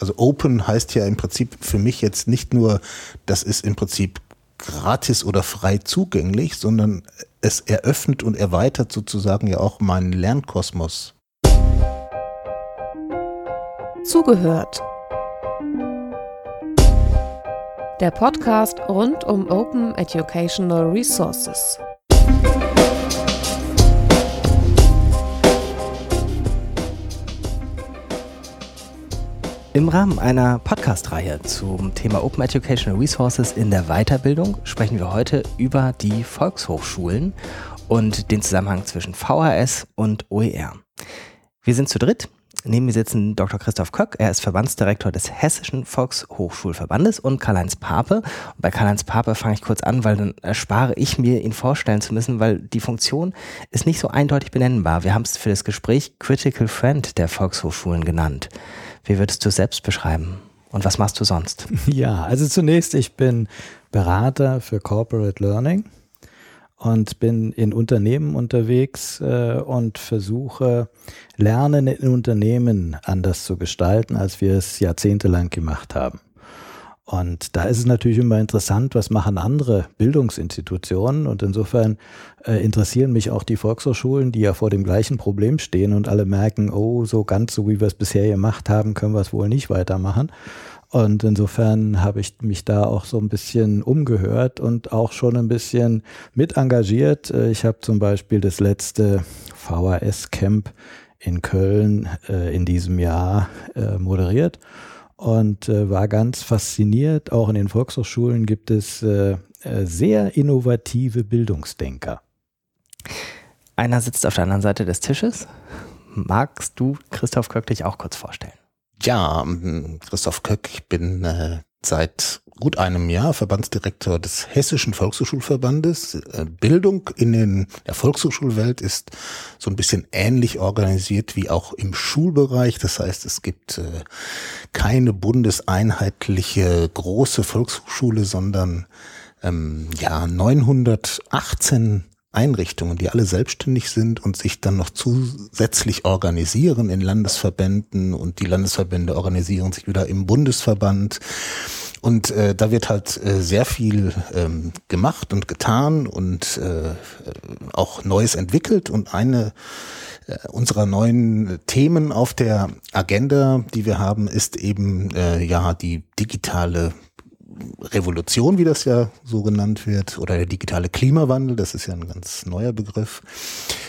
Also Open heißt ja im Prinzip für mich jetzt nicht nur, das ist im Prinzip gratis oder frei zugänglich, sondern es eröffnet und erweitert sozusagen ja auch meinen Lernkosmos. Zugehört. Der Podcast rund um Open Educational Resources. Im Rahmen einer Podcast-Reihe zum Thema Open Educational Resources in der Weiterbildung sprechen wir heute über die Volkshochschulen und den Zusammenhang zwischen VHS und OER. Wir sind zu dritt. Neben mir sitzen Dr. Christoph Köck, er ist Verbandsdirektor des Hessischen Volkshochschulverbandes und Karl-Heinz Pape. Und bei Karl-Heinz Pape fange ich kurz an, weil dann erspare ich mir, ihn vorstellen zu müssen, weil die Funktion ist nicht so eindeutig benennbar. Wir haben es für das Gespräch Critical Friend der Volkshochschulen genannt. Wie würdest du selbst beschreiben? Und was machst du sonst? Ja, also zunächst, ich bin Berater für Corporate Learning und bin in Unternehmen unterwegs äh, und versuche, Lernen in Unternehmen anders zu gestalten, als wir es jahrzehntelang gemacht haben. Und da ist es natürlich immer interessant, was machen andere Bildungsinstitutionen. Und insofern äh, interessieren mich auch die Volkshochschulen, die ja vor dem gleichen Problem stehen und alle merken, oh, so ganz so wie wir es bisher gemacht haben, können wir es wohl nicht weitermachen. Und insofern habe ich mich da auch so ein bisschen umgehört und auch schon ein bisschen mit engagiert. Äh, ich habe zum Beispiel das letzte VHS-Camp in Köln äh, in diesem Jahr äh, moderiert und äh, war ganz fasziniert. Auch in den Volkshochschulen gibt es äh, äh, sehr innovative Bildungsdenker. Einer sitzt auf der anderen Seite des Tisches. Magst du Christoph Köck dich auch kurz vorstellen? Ja, Christoph Köck, ich bin äh, seit gut einem Jahr Verbandsdirektor des Hessischen Volkshochschulverbandes. Äh, Bildung in den, der Volkshochschulwelt ist so ein bisschen ähnlich organisiert wie auch im Schulbereich. Das heißt, es gibt äh, keine bundeseinheitliche große Volkshochschule, sondern ähm, ja 918 Einrichtungen, die alle selbstständig sind und sich dann noch zusätzlich organisieren in Landesverbänden und die Landesverbände organisieren sich wieder im Bundesverband. Und äh, da wird halt äh, sehr viel ähm, gemacht und getan und äh, auch Neues entwickelt. Und eine äh, unserer neuen Themen auf der Agenda, die wir haben, ist eben äh, ja die digitale Revolution, wie das ja so genannt wird, oder der digitale Klimawandel, das ist ja ein ganz neuer Begriff.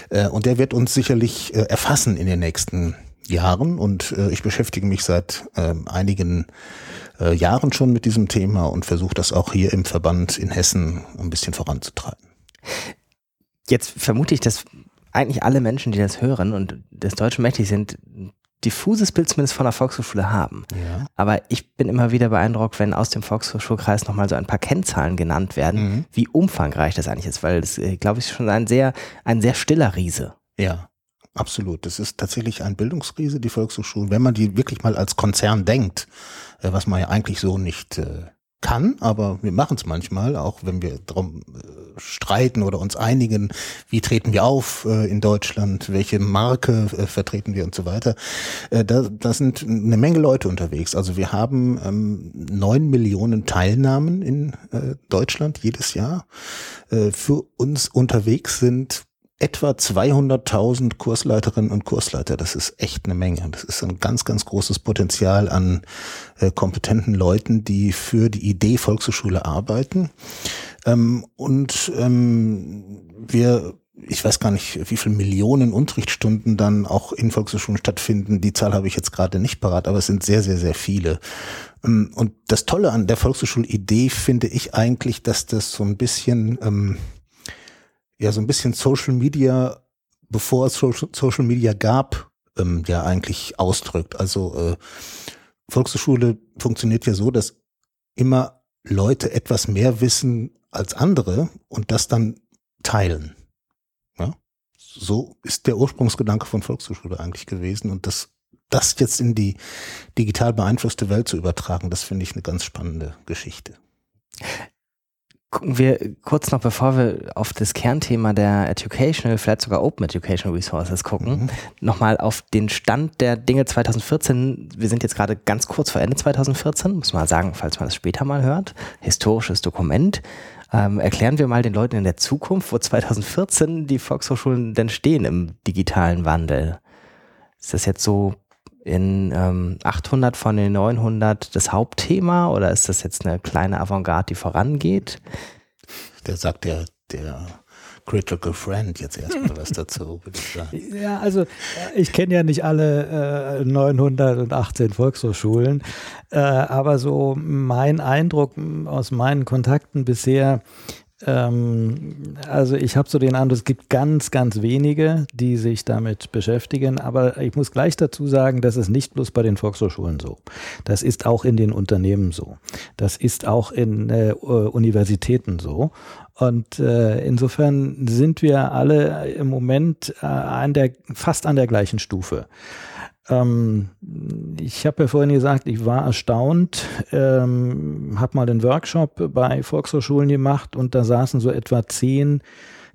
Äh, und der wird uns sicherlich äh, erfassen in den nächsten Jahren. Und äh, ich beschäftige mich seit ähm, einigen Jahren schon mit diesem Thema und versuche das auch hier im Verband in Hessen ein bisschen voranzutreiben. Jetzt vermute ich, dass eigentlich alle Menschen, die das hören und des Deutschen mächtig sind, diffuses Bild zumindest von der Volkshochschule haben. Ja. Aber ich bin immer wieder beeindruckt, wenn aus dem Volkshochschulkreis nochmal so ein paar Kennzahlen genannt werden, mhm. wie umfangreich das eigentlich ist, weil das, äh, glaube ich, ist schon ein sehr, ein sehr stiller Riese. Ja. Absolut. Das ist tatsächlich ein Bildungsriese, die Volkshochschulen. Wenn man die wirklich mal als Konzern denkt, äh, was man ja eigentlich so nicht äh, kann, aber wir machen es manchmal, auch wenn wir darum äh, streiten oder uns einigen, wie treten wir auf äh, in Deutschland, welche Marke äh, vertreten wir und so weiter. Da, da sind eine Menge Leute unterwegs. Also wir haben ähm, neun Millionen Teilnahmen in Deutschland jedes Jahr. Für uns unterwegs sind etwa 200.000 Kursleiterinnen und Kursleiter. Das ist echt eine Menge. Das ist ein ganz, ganz großes Potenzial an äh, kompetenten Leuten, die für die Idee Volkshochschule arbeiten. Ähm, und ähm, wir ich weiß gar nicht, wie viele Millionen Unterrichtsstunden dann auch in Volkshochschulen stattfinden. Die Zahl habe ich jetzt gerade nicht parat, aber es sind sehr, sehr, sehr viele. Ähm, und das Tolle an der Volkshochschulidee finde ich eigentlich, dass das so ein bisschen ähm, ja so ein bisschen Social Media, bevor es Social Media gab, ähm, ja eigentlich ausdrückt. Also äh, Volkshochschule funktioniert ja so, dass immer Leute etwas mehr wissen als andere und das dann teilen. Ja? So ist der Ursprungsgedanke von Volkshochschule eigentlich gewesen und das das jetzt in die digital beeinflusste Welt zu übertragen, das finde ich eine ganz spannende Geschichte. Gucken wir kurz noch, bevor wir auf das Kernthema der Educational, vielleicht sogar Open Educational Resources gucken, mhm. nochmal auf den Stand der Dinge 2014. Wir sind jetzt gerade ganz kurz vor Ende 2014, muss man sagen, falls man das später mal hört. Historisches Dokument. Ähm, erklären wir mal den Leuten in der Zukunft, wo 2014 die Volkshochschulen denn stehen im digitalen Wandel. Ist das jetzt so in ähm, 800 von den 900 das Hauptthema oder ist das jetzt eine kleine Avantgarde, die vorangeht? Der sagt der, der Critical Friend jetzt erstmal was dazu, würde ich sagen. Ja, also äh, ich kenne ja nicht alle äh, 918 Volkshochschulen, äh, aber so mein Eindruck aus meinen Kontakten bisher ähm, also ich habe so den Eindruck, es gibt ganz, ganz wenige, die sich damit beschäftigen. Aber ich muss gleich dazu sagen, das ist nicht bloß bei den Volkshochschulen so. Das ist auch in den Unternehmen so. Das ist auch in äh, Universitäten so. Und äh, insofern sind wir alle im Moment äh, an der, fast an der gleichen Stufe. Ähm, ich habe ja vorhin gesagt, ich war erstaunt, ähm, habe mal den Workshop bei Volkshochschulen gemacht und da saßen so etwa zehn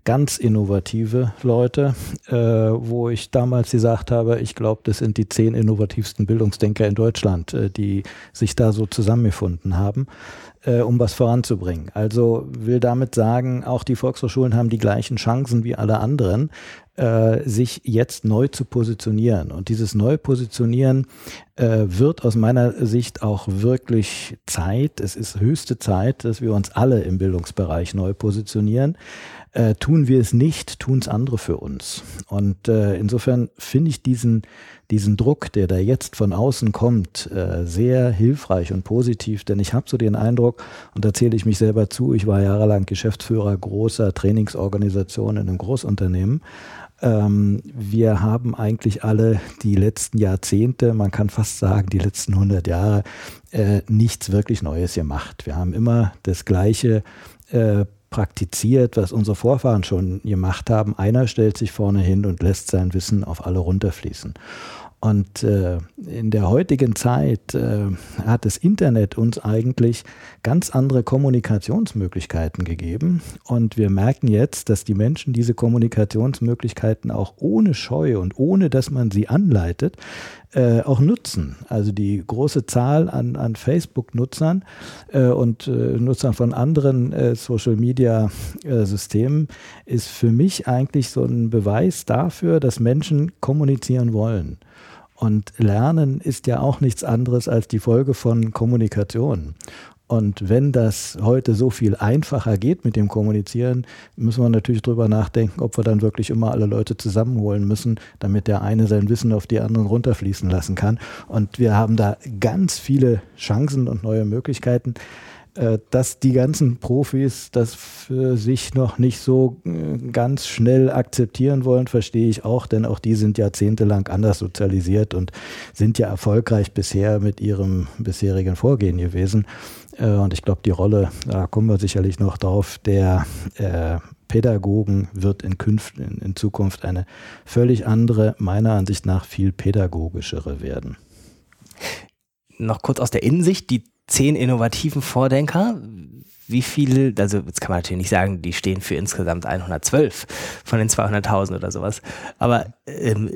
ganz innovative Leute, äh, wo ich damals gesagt habe, ich glaube, das sind die zehn innovativsten Bildungsdenker in Deutschland, äh, die sich da so zusammengefunden haben äh, um was voranzubringen. Also will damit sagen, auch die Volkshochschulen haben die gleichen Chancen wie alle anderen, äh, sich jetzt neu zu positionieren. Und dieses Neupositionieren äh, wird aus meiner Sicht auch wirklich Zeit. Es ist höchste Zeit, dass wir uns alle im Bildungsbereich neu positionieren. Äh, tun wir es nicht, tun es andere für uns. Und äh, insofern finde ich diesen diesen Druck, der da jetzt von außen kommt, äh, sehr hilfreich und positiv, denn ich habe so den Eindruck, und da zähle ich mich selber zu, ich war jahrelang Geschäftsführer großer Trainingsorganisationen in einem Großunternehmen. Ähm, wir haben eigentlich alle die letzten Jahrzehnte, man kann fast sagen die letzten 100 Jahre, äh, nichts wirklich Neues gemacht. Wir haben immer das Gleiche äh, praktiziert, was unsere Vorfahren schon gemacht haben. Einer stellt sich vorne hin und lässt sein Wissen auf alle runterfließen. Und äh, in der heutigen Zeit äh, hat das Internet uns eigentlich ganz andere Kommunikationsmöglichkeiten gegeben. Und wir merken jetzt, dass die Menschen diese Kommunikationsmöglichkeiten auch ohne Scheu und ohne, dass man sie anleitet, äh, auch nutzen. Also die große Zahl an, an Facebook-Nutzern äh, und äh, Nutzern von anderen äh, Social-Media-Systemen ist für mich eigentlich so ein Beweis dafür, dass Menschen kommunizieren wollen. Und Lernen ist ja auch nichts anderes als die Folge von Kommunikation. Und wenn das heute so viel einfacher geht mit dem Kommunizieren, müssen wir natürlich drüber nachdenken, ob wir dann wirklich immer alle Leute zusammenholen müssen, damit der eine sein Wissen auf die anderen runterfließen lassen kann. Und wir haben da ganz viele Chancen und neue Möglichkeiten. Äh, dass die ganzen Profis das für sich noch nicht so äh, ganz schnell akzeptieren wollen, verstehe ich auch, denn auch die sind jahrzehntelang anders sozialisiert und sind ja erfolgreich bisher mit ihrem bisherigen Vorgehen gewesen. Äh, und ich glaube, die Rolle, da kommen wir sicherlich noch drauf, der Pädagogen wird in, Künft, in Zukunft eine völlig andere, meiner Ansicht nach viel pädagogischere werden. Noch kurz aus der Innensicht, die zehn innovativen Vordenker. Wie viele, also jetzt kann man natürlich nicht sagen, die stehen für insgesamt 112 von den 200.000 oder sowas. Aber ähm,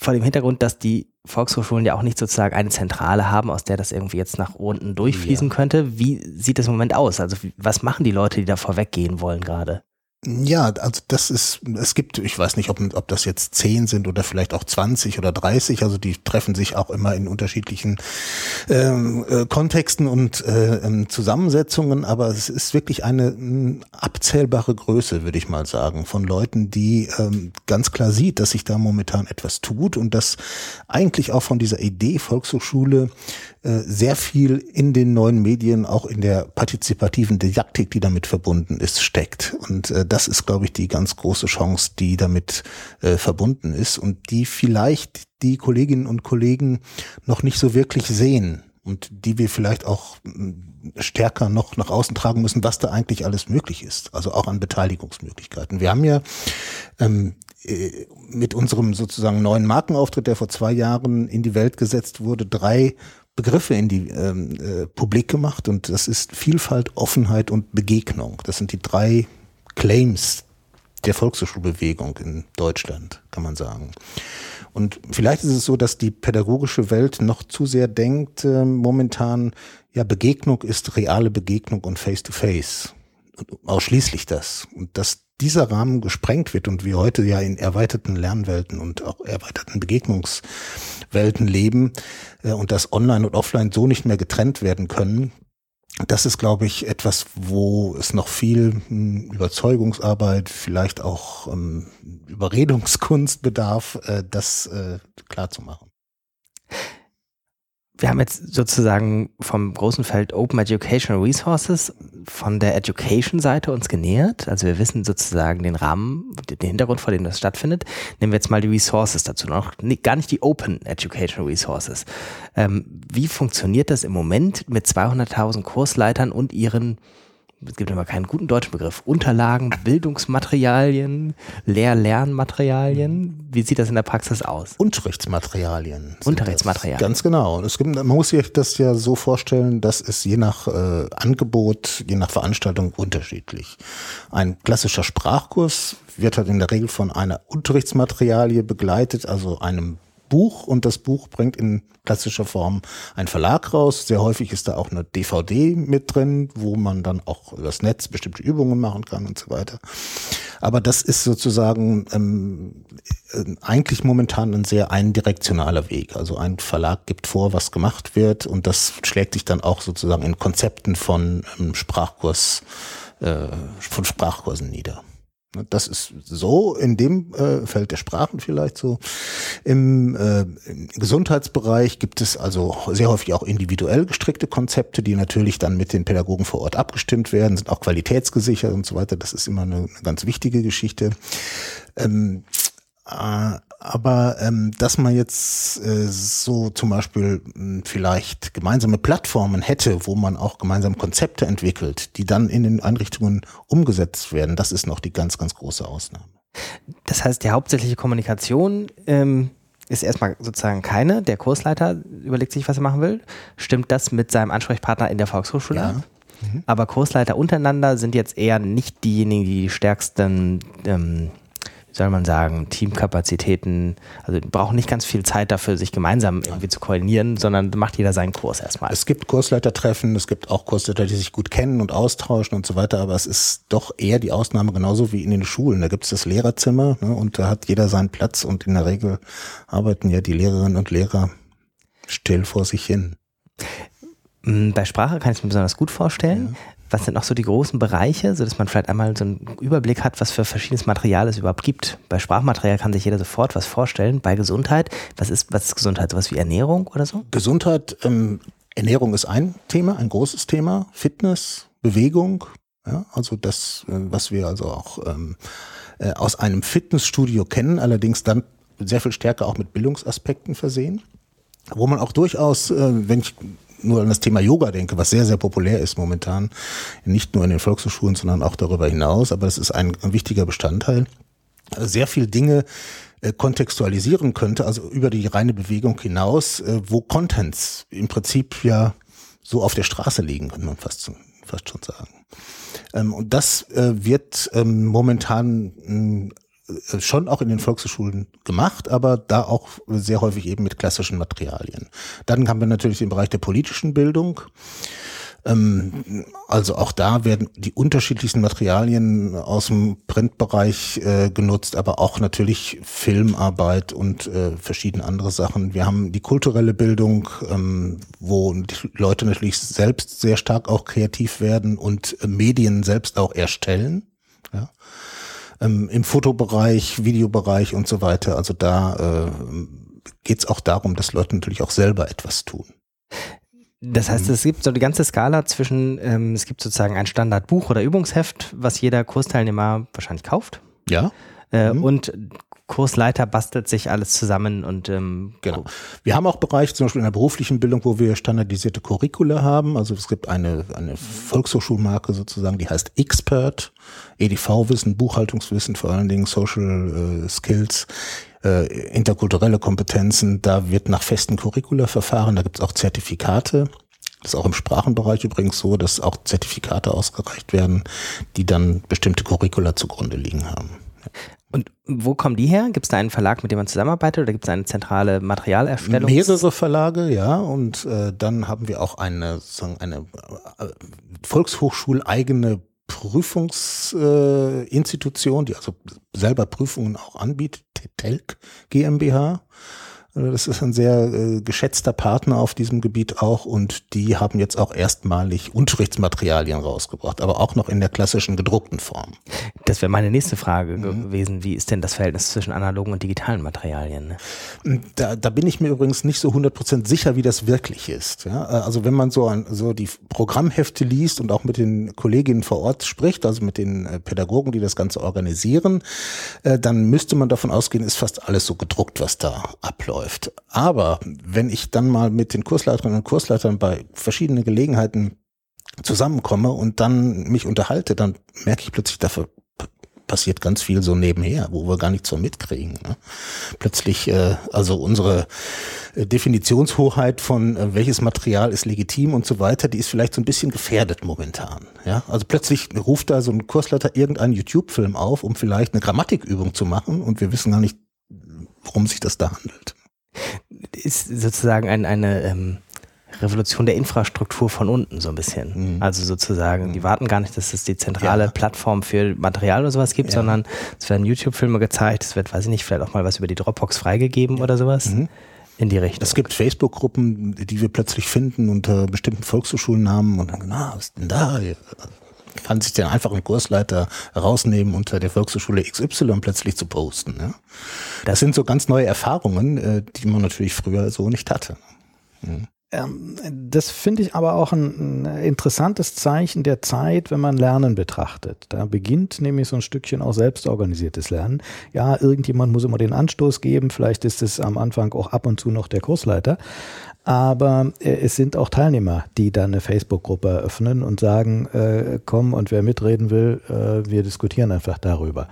vor dem Hintergrund, dass die Volkshochschulen ja auch nicht sozusagen eine Zentrale haben, aus der das irgendwie jetzt nach unten durchfließen ja. könnte. Wie sieht das im Moment aus? Also was machen die Leute, die da vorweggehen wollen gerade? Ja, also das ist, es gibt, ich weiß nicht, ob, ob das jetzt zehn sind oder vielleicht auch 20 oder 30, also die treffen sich auch immer in unterschiedlichen ähm, äh, Kontexten und äh, ähm, Zusammensetzungen, aber es ist wirklich eine m, abzählbare Größe, würde ich mal sagen, von Leuten, die ähm, ganz klar sieht, dass sich da momentan etwas tut und dass eigentlich auch von dieser Idee Volkshochschule äh, sehr viel in den neuen Medien, auch in der partizipativen Didaktik, die damit verbunden ist, steckt. Und äh, das ist, glaube ich, die ganz große Chance, die damit äh, verbunden ist und die vielleicht die Kolleginnen und Kollegen noch nicht so wirklich sehen. und die wir vielleicht auch mm, stärker noch nach außen tragen müssen, was da eigentlich alles möglich ist, also auch an Beteiligungsmöglichkeiten. Wir haben ja ähm, äh, mit unserem sozusagen neuen Markenauftritt, der vor zwei Jahren in die Welt gesetzt wurde, drei Begriffe in die ähm, äh, Publik gemacht und das ist Vielfalt, Offenheit und Begegnung. Das sind die drei Claims der Volkshochschulbewegung in Deutschland, kann man sagen. Und vielleicht ist es so, dass die pädagogische Welt noch zu sehr denkt, äh, momentan, ja, Begegnung ist reale Begegnung und Face-to-Face. -face. Ausschließlich das. Und dass dieser Rahmen gesprengt wird und wir heute ja in erweiterten Lernwelten und auch erweiterten Begegnungswelten leben äh, und dass Online und Offline so nicht mehr getrennt werden können, das ist, glaube ich, etwas, wo es noch viel hm, Überzeugungsarbeit, vielleicht auch ähm, Überredungskunst bedarf, äh, das äh, klar zu machen wir haben jetzt sozusagen vom großen Feld Open Educational Resources von der Education-Seite uns genähert. Also wir wissen sozusagen den Rahmen, den Hintergrund, vor dem das stattfindet. Nehmen wir jetzt mal die Resources dazu, noch gar nicht die Open Educational Resources. Ähm, wie funktioniert das im Moment mit 200.000 Kursleitern und ihren es gibt immer keinen guten deutschen Begriff, Unterlagen, Bildungsmaterialien, Lehr-Lernmaterialien. Wie sieht das in der Praxis aus? Unterrichtsmaterialien. Unterrichtsmaterialien. Ganz genau. Es gibt, man muss sich das ja so vorstellen, dass es je nach äh, Angebot, je nach Veranstaltung unterschiedlich. Ein klassischer Sprachkurs wird halt in der Regel von einer Unterrichtsmaterialie begleitet, also einem Buch und das Buch bringt in klassischer Form ein Verlag raus. Sehr häufig ist da auch eine DVD mit drin, wo man dann auch übers Netz bestimmte Übungen machen kann und so weiter. Aber das ist sozusagen ähm, äh, eigentlich momentan ein sehr eindirektionaler Weg. Also ein Verlag gibt vor, was gemacht wird und das schlägt sich dann auch sozusagen in Konzepten von ähm, Sprachkurs, äh, von Sprachkursen nieder. Das ist so in dem äh, Feld der Sprachen vielleicht so. Im, äh, Im Gesundheitsbereich gibt es also sehr häufig auch individuell gestrickte Konzepte, die natürlich dann mit den Pädagogen vor Ort abgestimmt werden, sind auch qualitätsgesichert und so weiter. Das ist immer eine, eine ganz wichtige Geschichte. Ähm, äh, aber ähm, dass man jetzt äh, so zum Beispiel mh, hm, vielleicht gemeinsame Plattformen hätte, wo man auch gemeinsam Konzepte entwickelt, die dann in den Einrichtungen umgesetzt werden, das ist noch die ganz, ganz große Ausnahme. Das heißt, die hauptsächliche Kommunikation ähm, ist erstmal sozusagen keine. Der Kursleiter überlegt sich, was er machen will. Stimmt das mit seinem Ansprechpartner in der Volkshochschule ja. Mhm. Aber Kursleiter untereinander sind jetzt eher nicht diejenigen, die die stärksten ähm, soll man sagen, Teamkapazitäten, also brauchen nicht ganz viel Zeit dafür, sich gemeinsam irgendwie zu koordinieren, sondern macht jeder seinen Kurs erstmal. Es gibt Kursleitertreffen, es gibt auch Kursleiter, die sich gut kennen und austauschen und so weiter, aber es ist doch eher die Ausnahme, genauso wie in den Schulen. Da gibt es das Lehrerzimmer ne, und da hat jeder seinen Platz und in der Regel arbeiten ja die Lehrerinnen und Lehrer still vor sich hin. Mm, bei Sprache kann ich es mir besonders gut vorstellen. Ja. Was sind noch so die großen Bereiche, sodass man vielleicht einmal so einen Überblick hat, was für verschiedenes Material es überhaupt gibt? Bei Sprachmaterial kann sich jeder sofort was vorstellen. Bei Gesundheit, was ist, was ist Gesundheit? Sowas wie Ernährung oder so? Gesundheit, ähm, Ernährung ist ein Thema, ein großes Thema. Fitness, Bewegung, ja, also das, äh, was wir also auch ähm, äh, aus einem Fitnessstudio kennen, allerdings dann sehr viel stärker auch mit Bildungsaspekten versehen wo man auch durchaus, äh, wenn ich nur an das Thema Yoga denke, was sehr, sehr populär ist momentan, nicht nur in den Volkshochschulen, sondern auch darüber hinaus, aber es ist ein, ein wichtiger Bestandteil, sehr viel Dinge äh, kontextualisieren könnte, also über die reine Bewegung hinaus, äh, wo Contents im Prinzip ja so auf der Straße liegen, kann man fast, fast schon sagen. Ähm, und das äh, wird ähm, momentan schon auch in den Volkshochschulen gemacht, aber da auch sehr häufig eben mit klassischen Materialien. Dann haben wir natürlich den Bereich der politischen Bildung. Ähm, also auch da werden die unterschiedlichsten Materialien aus dem Printbereich äh, genutzt, aber auch natürlich Filmarbeit und äh, verschiedene andere Sachen. Wir haben die kulturelle Bildung, ähm, wo Leute natürlich selbst sehr stark auch kreativ werden und Medien selbst auch erstellen. Ja ähm, im Fotobereich, Videobereich und so weiter. Also da äh, geht es auch darum, dass Leute natürlich auch selber etwas tun. Das heißt, es gibt so die ganze Skala zwischen, ähm, es gibt sozusagen ein Standardbuch oder Übungsheft, was jeder Kursteilnehmer wahrscheinlich kauft. Ja. Äh, mhm. Und Kursleiter bastelt sich alles zusammen und ähm, genau. Wir haben auch Bereiche, zum Beispiel in der beruflichen Bildung, wo wir standardisierte Curricula haben. Also es gibt eine, eine Volkshochschulmarke sozusagen, die heißt Expert, EDV-Wissen, Buchhaltungswissen, vor allen Dingen Social äh, Skills, äh, interkulturelle Kompetenzen. Da wird nach festen Curricula verfahren, da gibt es auch Zertifikate. Das ist auch im Sprachenbereich übrigens so, dass auch Zertifikate ausgereicht werden, die dann bestimmte Curricula zugrunde liegen haben. Und wo kommen die her? Gibt es da einen Verlag, mit dem man zusammenarbeitet oder gibt es eine zentrale Materialerstellung? Mehrere Verlage, ja. Und äh, dann haben wir auch eine, sozusagen eine äh, Volkshochschuleigene Prüfungsinstitution, äh, die also selber Prüfungen auch anbietet, TELK GmbH. Also das ist ein sehr äh, geschätzter Partner auf diesem Gebiet auch und die haben jetzt auch erstmalig Unterrichtsmaterialien rausgebracht, aber auch noch in der klassischen gedruckten Form. Das wäre meine nächste Frage mhm. gewesen. Wie ist denn das Verhältnis zwischen analogen und digitalen Materialien? Ne? Da, da bin ich mir übrigens nicht so 100% sicher, wie das wirklich ist. Ja? Also wenn man so, ein, so die Programmhefte liest und auch mit den Kolleginnen vor Ort spricht, also mit den äh, Pädagogen, die das Ganze organisieren, äh, dann müsste man davon ausgehen, ist fast alles so gedruckt, was da abläuft läuft. Aber wenn ich dann mal mit den Kursleiterinnen und Kursleitern bei verschiedenen Gelegenheiten zusammenkomme und dann mich unterhalte, dann merke ich plötzlich, dafür passiert ganz viel so nebenher, wo wir gar nichts so mitkriegen. Ne? Plötzlich, äh, also unsere äh, Definitionshoheit von äh, welches Material ist legitim und so weiter, die ist vielleicht so ein bisschen gefährdet momentan. Ja, also plötzlich ruft da so ein Kursleiter irgendeinen YouTube-Film auf, um vielleicht eine Grammatikübung zu machen und wir wissen gar nicht, worum sich das da handelt ist sozusagen ein, eine ähm, Revolution der Infrastruktur von unten so ein bisschen. Mhm. Also sozusagen, mhm. die warten gar nicht, dass es die zentrale ja. Plattform für Material oder sowas gibt, ja. sondern es werden YouTube-Filme gezeigt, es wird, weiß ich nicht, vielleicht auch mal was über die Dropbox freigegeben oder sowas. Mhm. In die Richtung. Es gibt Facebook-Gruppen, die wir plötzlich finden unter bestimmten Volkshochschulnamen und dann, na, was ist denn da? Kann sich den einfachen Kursleiter rausnehmen, unter der Volkshochschule XY plötzlich zu posten. Ja? Das sind so ganz neue Erfahrungen, äh, die man natürlich früher so nicht hatte. Mhm. Das finde ich aber auch ein, interessantes Zeichen der Zeit, wenn man Lernen betrachtet. Da beginnt nämlich so ein Stückchen auch selbstorganisiertes Lernen. Ja, irgendjemand muss immer den Anstoß geben. Vielleicht ist es am Anfang auch ab und zu noch der Kursleiter aber äh, es sind auch Teilnehmer, die dann eine Facebook-Gruppe eröffnen und sagen, äh, komm und wer mitreden will, äh, wir diskutieren einfach darüber.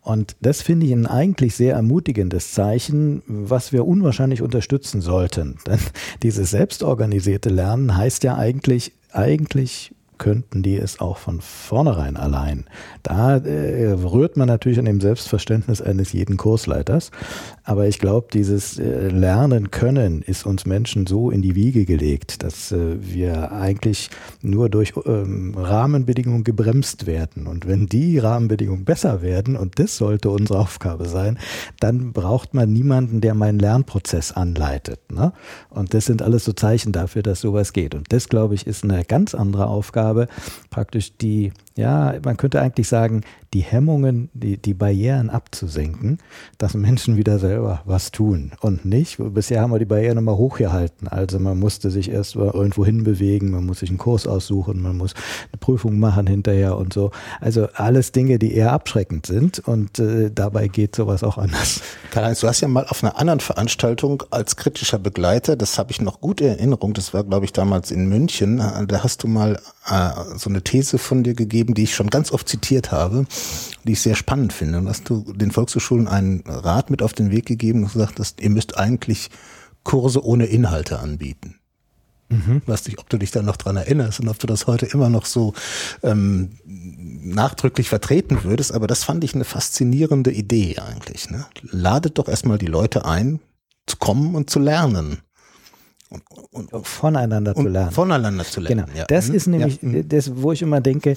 Und das finde ich ein eigentlich sehr ermutigendes Zeichen, was wir unwahrscheinlich unterstützen sollten. Denn dieses selbstorganisierte Lernen heißt ja eigentlich, eigentlich könnten die es auch von vornherein allein. Da äh, rührt man natürlich an dem Selbstverständnis eines jeden Kursleiters. Aber ich glaube, dieses äh, Lernen können ist uns Menschen so in die Wiege gelegt, dass äh, wir eigentlich nur durch ähm, Rahmenbedingungen gebremst werden. Und wenn die Rahmenbedingungen besser werden, und das sollte unsere Aufgabe sein, dann braucht man niemanden, der meinen Lernprozess anleitet. Ne? Und das sind alles so Zeichen dafür, dass sowas geht. Und das, glaube ich, ist eine ganz andere Aufgabe, praktisch die ja, man könnte eigentlich sagen, die Hemmungen, die, die Barrieren abzusenken, dass Menschen wieder selber was tun und nicht. Bisher haben wir die Barrieren immer hochgehalten. Also man musste sich erst irgendwo hinbewegen, man muss sich einen Kurs aussuchen, man muss eine Prüfung machen hinterher und so. Also alles Dinge, die eher abschreckend sind und äh, dabei geht sowas auch anders. Karl-Heinz, du hast ja mal auf einer anderen Veranstaltung als kritischer Begleiter, das habe ich noch gut in Erinnerung, das war glaube ich damals in München, da hast du mal äh, so eine These von dir gegeben, die ich schon ganz oft zitiert habe, die ich sehr spannend finde. Und hast du den Volkshochschulen einen Rat mit auf den Weg gegeben und gesagt, dass ihr müsst eigentlich Kurse ohne Inhalte anbieten. Mhm. Weiß nicht, ob du dich da noch dran erinnerst und ob du das heute immer noch so ähm, nachdrücklich vertreten würdest, aber das fand ich eine faszinierende Idee eigentlich. Ne? Ladet doch erstmal die Leute ein, zu kommen und zu lernen. Und, und, voneinander und zu lernen. Voneinander zu lernen. Genau. Ja. Das mhm. ist nämlich ja. das, wo ich immer denke,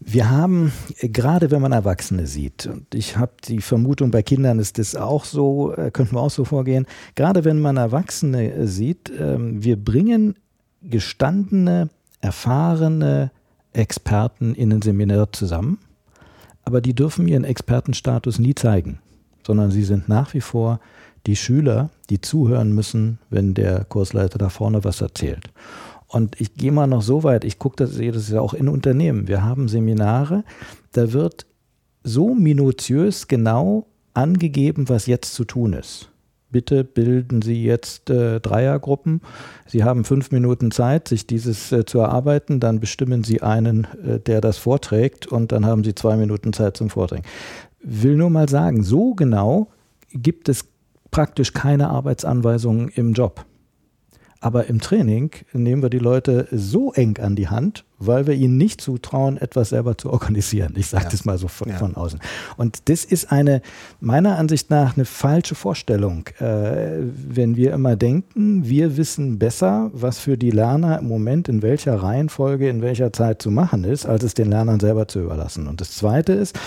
wir haben, gerade wenn man Erwachsene sieht, und ich habe die Vermutung, bei Kindern ist das auch so, äh, könnten wir auch so vorgehen, gerade wenn man Erwachsene sieht, ähm, wir bringen gestandene, erfahrene Experten in ein Seminar zusammen, aber die dürfen ihren Expertenstatus nie zeigen, sondern sie sind nach wie vor die Schüler, die zuhören müssen, wenn der Kursleiter da vorne was erzählt. Und ich gehe mal noch so weit, ich gucke das, sehe das ja auch in Unternehmen. Wir haben Seminare, da wird so minutiös genau angegeben, was jetzt zu tun ist. Bitte bilden Sie jetzt äh, Dreiergruppen. Sie haben fünf Minuten Zeit, sich dieses äh, zu erarbeiten. Dann bestimmen Sie einen, äh, der das vorträgt, und dann haben Sie zwei Minuten Zeit zum Vortragen. Will nur mal sagen, so genau gibt es praktisch keine Arbeitsanweisungen im Job. Aber im Training nehmen wir die Leute so eng an die Hand, weil wir ihnen nicht zutrauen, etwas selber zu organisieren. Ich sage ja. das mal so von, ja. von, außen. Und das ist eine, meiner Ansicht nach, eine falsche Vorstellung, äh, wenn wir immer denken, wir wissen besser, was für die Lerner im Moment in welcher Reihenfolge, in welcher Zeit zu machen ist, als es den Lernern selber zu überlassen. Und das Zweite ist,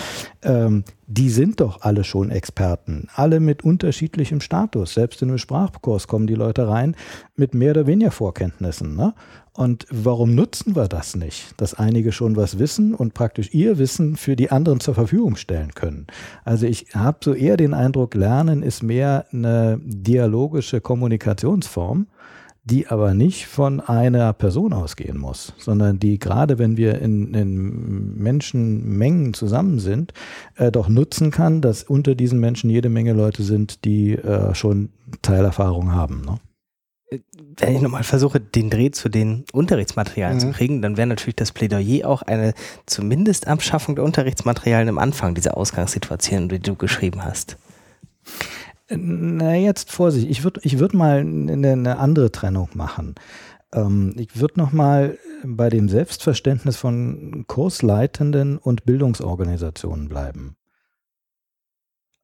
ähm, die sind doch alle schon Experten, alle mit unterschiedlichem Status. Selbst in einem Sprachkurs kommen die Leute rein mit mehr oder weniger Vorkenntnissen. Ne? Und warum nutzen wir das nicht? Dass einige schon was wissen und praktisch ihr Wissen für die anderen zur Verfügung stellen können. Also ich habe so eher den Eindruck, Lernen ist mehr eine dialogische Kommunikationsform die aber nicht von einer Person ausgehen muss, sondern die gerade wenn wir in, in Menschenmengen zusammen sind, äh, doch nutzen kann, dass unter diesen Menschen jede Menge Leute sind, die äh, schon Teilerfahrung haben. Ne? Wenn ich nochmal versuche, den Dreh zu den Unterrichtsmaterialien mhm. zu kriegen, dann wäre natürlich das Plädoyer auch eine zumindest Abschaffung der Unterrichtsmaterialien am Anfang dieser Ausgangssituation, die du geschrieben hast. Na, jetzt Vorsicht. Ich würde ich würd mal eine, eine andere Trennung machen. Ähm, ich würde noch mal bei dem Selbstverständnis von Kursleitenden und Bildungsorganisationen bleiben.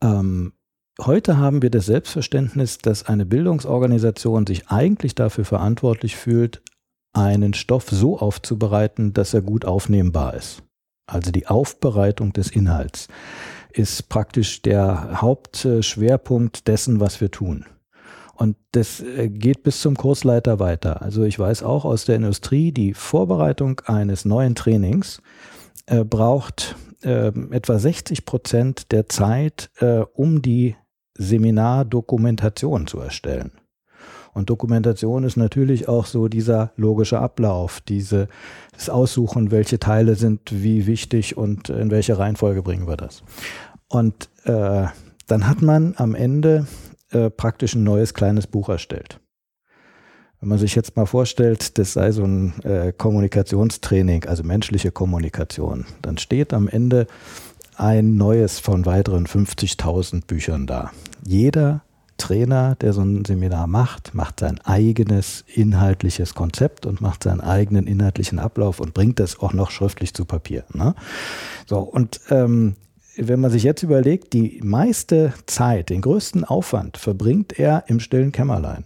Ähm, heute haben wir das Selbstverständnis, dass eine Bildungsorganisation sich eigentlich dafür verantwortlich fühlt, einen Stoff so aufzubereiten, dass er gut aufnehmbar ist. Also die Aufbereitung des Inhalts ist praktisch der Hauptschwerpunkt dessen, was wir tun. Und das äh, geht bis zum Kursleiter weiter. Also ich weiß auch aus der Industrie, die Vorbereitung eines neuen Trainings äh, braucht äh, etwa 60 Prozent der Zeit, äh, um die Seminardokumentation zu erstellen. Und Dokumentation ist natürlich auch so dieser logische Ablauf, diese, das Aussuchen, welche Teile sind wie wichtig und in welche Reihenfolge bringen wir das. Und äh, dann hat man am Ende äh, praktisch ein neues kleines Buch erstellt. Wenn man sich jetzt mal vorstellt, das sei so ein äh, Kommunikationstraining, also menschliche Kommunikation, dann steht am Ende ein neues von weiteren 50.000 Büchern da. Jeder Trainer, der so ein Seminar macht, macht sein eigenes inhaltliches Konzept und macht seinen eigenen inhaltlichen Ablauf und bringt das auch noch schriftlich zu Papier. Ne? So, und ähm, wenn man sich jetzt überlegt, die meiste Zeit, den größten Aufwand verbringt er im stillen Kämmerlein.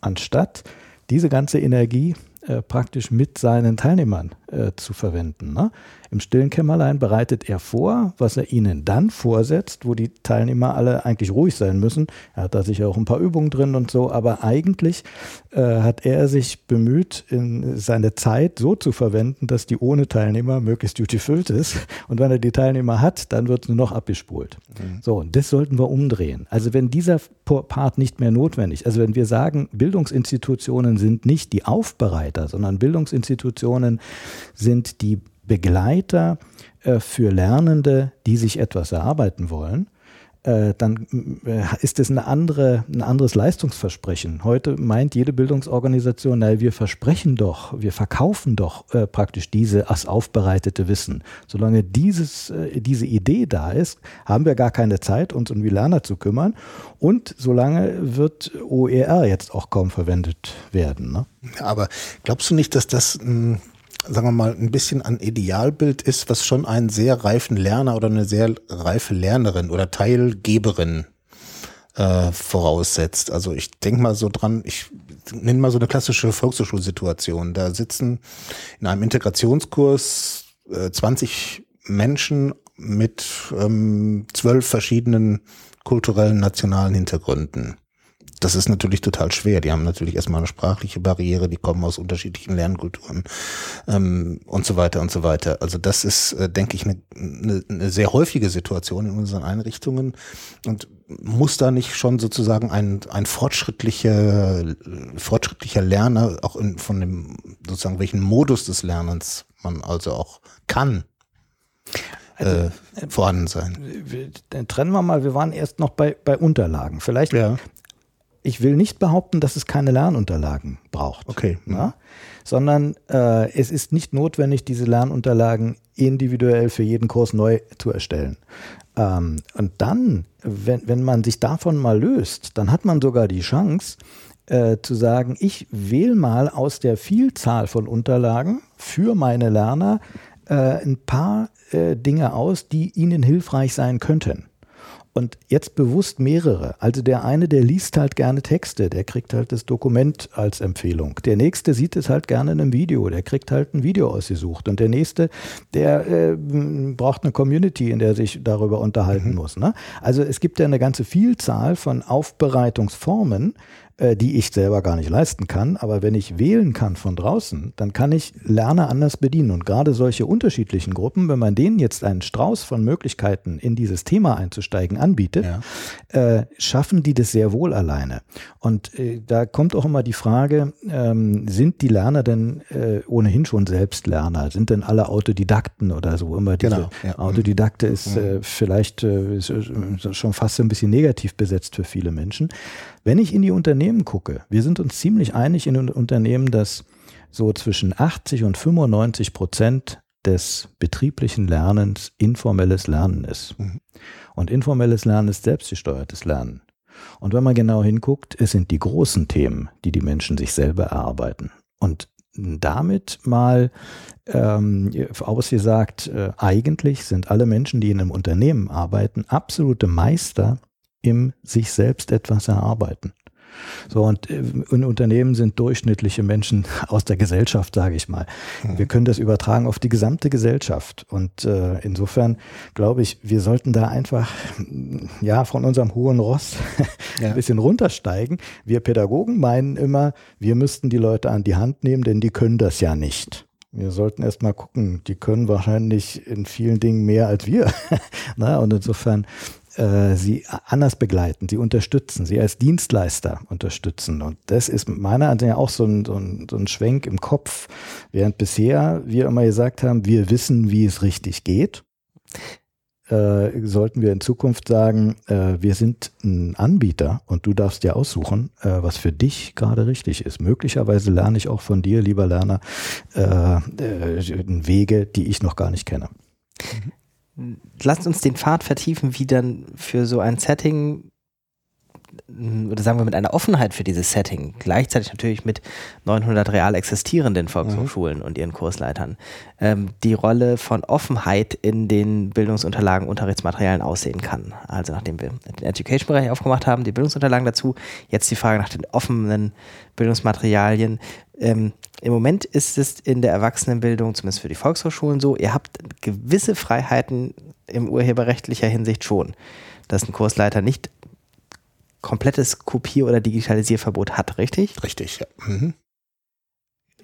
Anstatt diese ganze Energie äh, praktisch mit seinen Teilnehmern äh, zu verwenden. Ne? Im stillen Kämmerlein bereitet er vor, was er ihnen dann vorsetzt, wo die Teilnehmer alle eigentlich ruhig sein müssen. Er hat da sicher auch ein paar Übungen drin und so, aber eigentlich äh, hat er sich bemüht, in seine Zeit so zu verwenden, dass die ohne Teilnehmer möglichst gefüllt ist. Und wenn er die Teilnehmer hat, dann wird es nur noch abgespult. Mhm. So, und das sollten wir umdrehen. Also wenn dieser Part nicht mehr notwendig, also wenn wir sagen, Bildungsinstitutionen sind nicht die Aufbereiter, sondern Bildungsinstitutionen sind die Begleiter äh, für Lernende, die sich etwas erarbeiten wollen, äh, dann äh, ist es eine andere, ein anderes Leistungsversprechen. Heute meint jede Bildungsorganisation, na, wir versprechen doch, wir verkaufen doch äh, praktisch diese als aufbereitete Wissen. Solange dieses, diese Idee da ist, haben wir gar keine Zeit, uns um die Lerner zu kümmern. Und solange wird OER jetzt auch kaum verwendet werden. Ne? Aber glaubst du nicht, dass das ein sagen wir mal, ein bisschen ein Idealbild ist, was schon einen sehr reifen Lerner oder eine sehr reife Lernerin oder Teilgeberin äh, voraussetzt. Also ich denke mal so dran, ich nenne mal so eine klassische Volkshochschulsituation. Da sitzen in einem Integrationskurs äh, 20 Menschen mit ähm, zwölf verschiedenen kulturellen, nationalen Hintergründen das ist natürlich total schwer. Die haben natürlich erstmal eine sprachliche Barriere, die kommen aus unterschiedlichen Lernkulturen ähm, und so weiter und so weiter. Also das ist, äh, denke ich, eine, eine, eine sehr häufige Situation in unseren Einrichtungen und muss da nicht schon sozusagen ein, ein fortschrittlicher, fortschrittlicher Lerner auch in, von dem sozusagen welchen Modus des Lernens man also auch kann äh, vorhanden sein. Dann trennen wir mal, wir waren erst noch bei, bei Unterlagen. Vielleicht, Ja. Ich will nicht behaupten, dass es keine Lernunterlagen braucht. Okay. Ja? Sondern äh, es ist nicht notwendig, diese Lernunterlagen individuell für jeden Kurs neu zu erstellen. Ähm, und dann, wenn, wenn man sich davon mal löst, dann hat man sogar die Chance äh, zu sagen, ich wähle mal aus der Vielzahl von Unterlagen für meine Lerner äh, ein paar äh, Dinge aus, die ihnen hilfreich sein könnten. Und jetzt bewusst mehrere. Also der eine, der liest halt gerne Texte, der kriegt halt das Dokument als Empfehlung. Der nächste sieht es halt gerne in einem Video, der kriegt halt ein Video ausgesucht. Und der nächste, der äh, braucht eine Community, in der er sich darüber unterhalten muss. Ne? Also es gibt ja eine ganze Vielzahl von Aufbereitungsformen, die ich selber gar nicht leisten kann. Aber wenn ich wählen kann von draußen, dann kann ich Lerner anders bedienen. Und gerade solche unterschiedlichen Gruppen, wenn man denen jetzt einen Strauß von Möglichkeiten in dieses Thema einzusteigen anbietet, äh, schaffen die das sehr wohl alleine. Und äh, da kommt auch immer die Frage, ähm, sind die Lerner denn äh, ohnehin schon Selbstlerner? Sind denn alle Autodidakten oder so? Immer diese Genau, ja. Autodidakte ist äh, vielleicht äh, ist, äh, schon fast so ein bisschen negativ besetzt für viele Menschen. Wenn ich in die Unternehmen gucke, wir sind uns ziemlich einig in den Unternehmen, dass so zwischen 80 und 95 Prozent des betrieblichen Lernens informelles Lernen ist. Und informelles Lernen ist selbstgesteuertes Lernen. Und wenn man genau hinguckt, es sind die großen Themen, die die Menschen sich selber erarbeiten. Und damit mal ähm, ausgesagt, äh, eigentlich sind alle Menschen, die in einem Unternehmen arbeiten, absolute Meister im sich selbst etwas erarbeiten. So, und äh, in Unternehmen sind durchschnittliche Menschen aus der Gesellschaft, sage ich mal. Wir können das übertragen auf die gesamte Gesellschaft. Und äh, insofern glaube ich, wir sollten da einfach mm, ja von unserem hohen Ross Ja. ein bisschen runtersteigen. Wir Pädagogen meinen immer, wir müssten die Leute an die Hand nehmen, denn die können das ja nicht. Wir sollten erst mal gucken, die können wahrscheinlich in vielen Dingen mehr als wir. Na, und insofern äh, sie anders begleiten, sie unterstützen, sie als Dienstleister unterstützen. Und das ist meiner Ansicht nach auch so ein, so, ein, so ein Schwenk im Kopf, während bisher wir immer gesagt haben, wir wissen, wie es richtig geht. Äh, sollten wir in Zukunft sagen, äh, wir sind ein Anbieter und du darfst dir aussuchen, äh, was für dich gerade richtig ist. Möglicherweise lerne ich auch von dir, lieber Lerner, äh, äh, Wege, die ich noch gar nicht kenne. Lasst uns den Pfad vertiefen, wie dann für so ein Setting m, oder sagen wir mit einer Offenheit für dieses Setting, gleichzeitig natürlich mit 900 real existierenden Volkshochschulen und ihren Kursleitern, ähm, die Rolle von Offenheit in den Bildungsunterlagen, Unterrichtsmaterialien aussehen kann. Also nachdem wir den Education-Bereich aufgemacht haben, die Bildungsunterlagen dazu, jetzt die Frage nach den offenen Bildungsmaterialien. Ähm, Im Moment ist es in der Erwachsenenbildung, zumindest für die Volkshochschulen so, ihr habt gewisse Freiheiten im urheberrechtlicher Hinsicht schon, dass ein Kursleiter nicht komplettes Kopier- oder Digitalisierverbot hat, richtig? Richtig, ja. Mhm.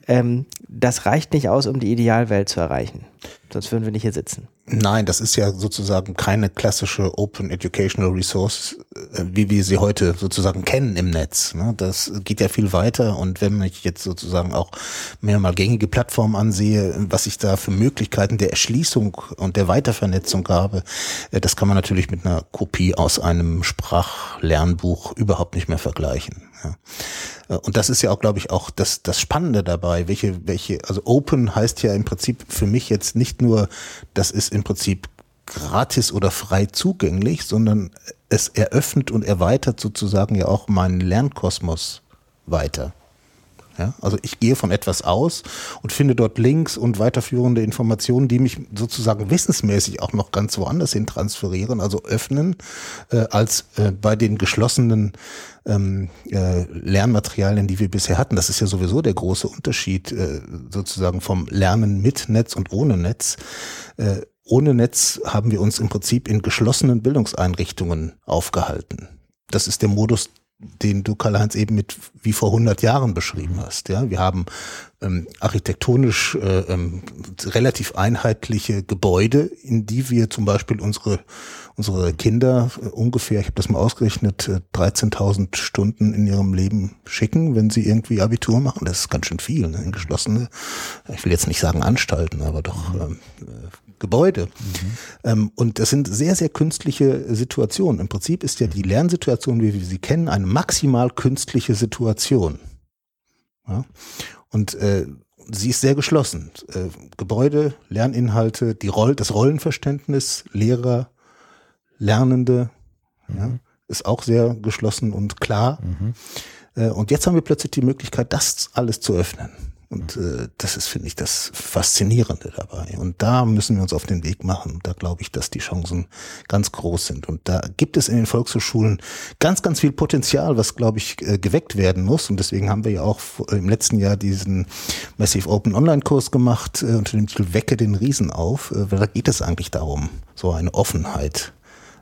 Ähm, das reicht nicht aus, um die Idealwelt zu erreichen. Sonst würden wir nicht hier sitzen. Nein, das ist ja sozusagen keine klassische Open Educational Resource, äh, wie wir sie heute sozusagen kennen im Netz. ne? Das geht ja viel weiter und wenn ich jetzt sozusagen auch mehr mal gängige Plattformen ansehe, was ich da für Möglichkeiten der Erschließung und der Weitervernetzung habe, äh, das kann man natürlich mit einer Kopie aus einem Sprachlernbuch überhaupt nicht mehr vergleichen. Äh, Und das ist ja auch, glaube ich, auch das, das Spannende dabei. Welche, welche, also Open heißt ja im Prinzip für mich jetzt nicht nur, das ist im Prinzip gratis oder frei zugänglich, sondern es eröffnet und erweitert sozusagen ja auch meinen Lernkosmos weiter. Ja, also ich gehe von etwas aus und finde dort Links und weiterführende Informationen, die mich sozusagen wissensmäßig auch noch ganz woanders hin transferieren, also öffnen, äh, als äh, bei den geschlossenen ähm, äh, Lernmaterialien, die wir bisher hatten. Das ist ja sowieso der große Unterschied äh, sozusagen vom Lernen mit Netz und ohne Netz. Äh, ohne Netz haben wir uns im Prinzip in geschlossenen Bildungseinrichtungen aufgehalten. Das ist der Modus, den du Karl-Heinz eben mit wie vor 100 Jahren beschrieben hast. Ja, wir haben ähm, architektonisch äh, ähm, relativ einheitliche Gebäude, in die wir zum Beispiel unsere unsere Kinder äh, ungefähr, ich habe das mal ausgerechnet, äh, 13.000 Stunden in ihrem Leben schicken, wenn sie irgendwie Abitur machen. Das ist ganz schön viel, ne? in geschlossene, ich will jetzt nicht sagen Anstalten, aber doch ähm, äh, Gebäude. Mhm. Ähm, und das sind sehr, sehr künstliche Situationen. Im Prinzip ist ja die Lernsituation, wie wir sie kennen, eine maximal künstliche Situation. Ja? Und äh, sie ist sehr geschlossen. Äh, Gebäude, Lerninhalte, die Roll das Rollenverständnis, Lehrer, Lernende, mhm. ja, ist auch sehr geschlossen und klar. Mhm. Äh, und jetzt haben wir plötzlich die Möglichkeit, das alles zu öffnen. Und äh, das ist, finde ich, das Faszinierende dabei. Und da müssen wir uns auf den Weg machen. Da glaube ich, dass die Chancen ganz groß sind. Und da gibt es in den Volkshochschulen ganz, ganz viel Potenzial, was, glaube ich, äh, geweckt werden muss. Und deswegen haben wir ja auch im letzten Jahr diesen Massive Open Online-Kurs gemacht äh, unter dem Titel Wecke den Riesen auf. Äh, weil da geht es eigentlich darum, so eine Offenheit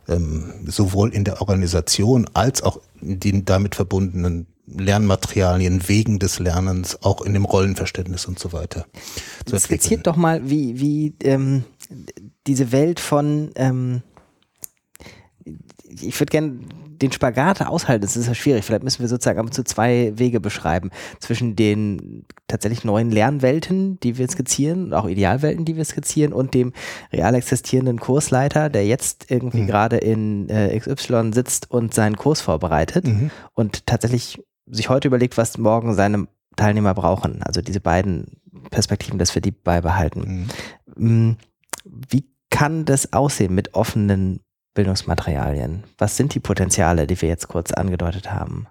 ähm, sowohl in der Organisation als auch in den damit verbundenen Lernmaterialien, Wegen des Lernens, auch in dem Rollenverständnis und so weiter. Skizziert doch mal, wie, wie ähm, diese Welt von, ähm, ich würde gerne den Spagat aushalten, das ist ja schwierig. Vielleicht müssen wir sozusagen aber zu zwei Wege beschreiben. Zwischen den tatsächlich neuen Lernwelten, die wir skizzieren, auch Idealwelten, die wir skizzieren, und dem real existierenden Kursleiter, der jetzt irgendwie mhm. gerade in äh, XY sitzt und seinen Kurs vorbereitet mhm. und tatsächlich sich heute überlegt, was morgen seine Teilnehmer brauchen. Also diese beiden Perspektiven, dass wir die beibehalten. Mhm. Mm, wie kann das aussehen mit offenen Bildungsmaterialien? Was sind die Potenziale, die wir jetzt kurz angedeutet haben?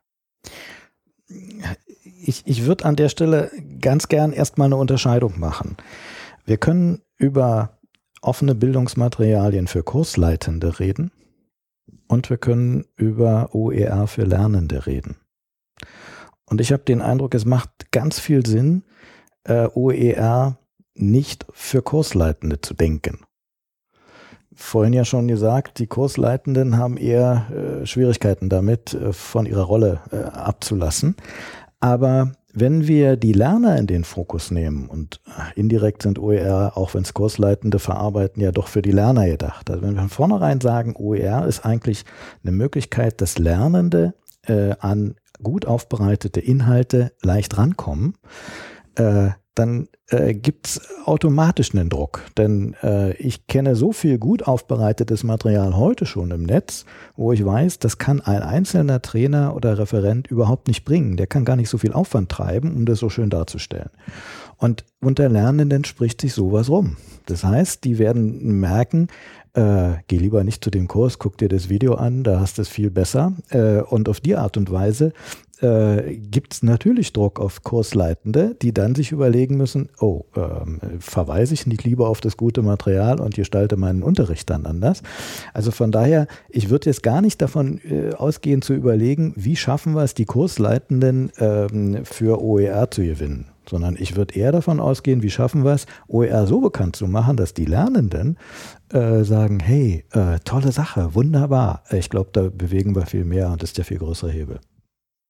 Ich, ich würde an der Stelle ganz gern erstmal eine Unterscheidung machen. Wir können über offene Bildungsmaterialien für Kursleitende reden und wir können über OER für Lernende reden. Und ich habe den Eindruck, es macht ganz viel Sinn, äh, OER nicht für Kursleitende zu denken. Vorhin ja schon gesagt, die Kursleitenden haben eher äh, Schwierigkeiten damit, äh, von ihrer Rolle äh, abzulassen. Aber wenn wir die Lerner in den Fokus nehmen und äh, indirekt sind OER, auch wenn es Kursleitende verarbeiten, ja doch für die Lerner gedacht. Also wenn wir von vornherein sagen, OER ist eigentlich eine Möglichkeit, dass Lernende äh, an gut aufbereitete Inhalte leicht rankommen, äh, dann äh, gibt automatisch einen Druck. Denn äh, ich kenne so viel gut aufbereitetes Material heute schon im Netz, wo ich weiß, das kann ein einzelner Trainer oder Referent überhaupt nicht bringen. Der kann gar nicht so viel Aufwand treiben, um das so schön darzustellen. Und unter Lernenden spricht sich sowas rum. Das heißt, die werden merken, äh, geh lieber nicht zu dem Kurs, guck dir das Video an, da hast du es viel besser. Äh, und auf die Art und Weise äh, gibt es natürlich Druck auf Kursleitende, die dann sich überlegen müssen, oh, ähm, verweise ich nicht lieber auf das gute Material und gestalte meinen Unterricht dann anders. Also von daher, ich würde jetzt gar nicht davon äh, ausgehen zu überlegen, wie schaffen wir es, die Kursleitenden ähm, für OER zu gewinnen sondern ich würde eher davon ausgehen, wie schaffen wir es, OER so bekannt zu machen, dass die Lernenden äh, sagen, hey, äh, tolle Sache, wunderbar. Ich glaube, da bewegen wir viel mehr und das ist der viel größere Hebel.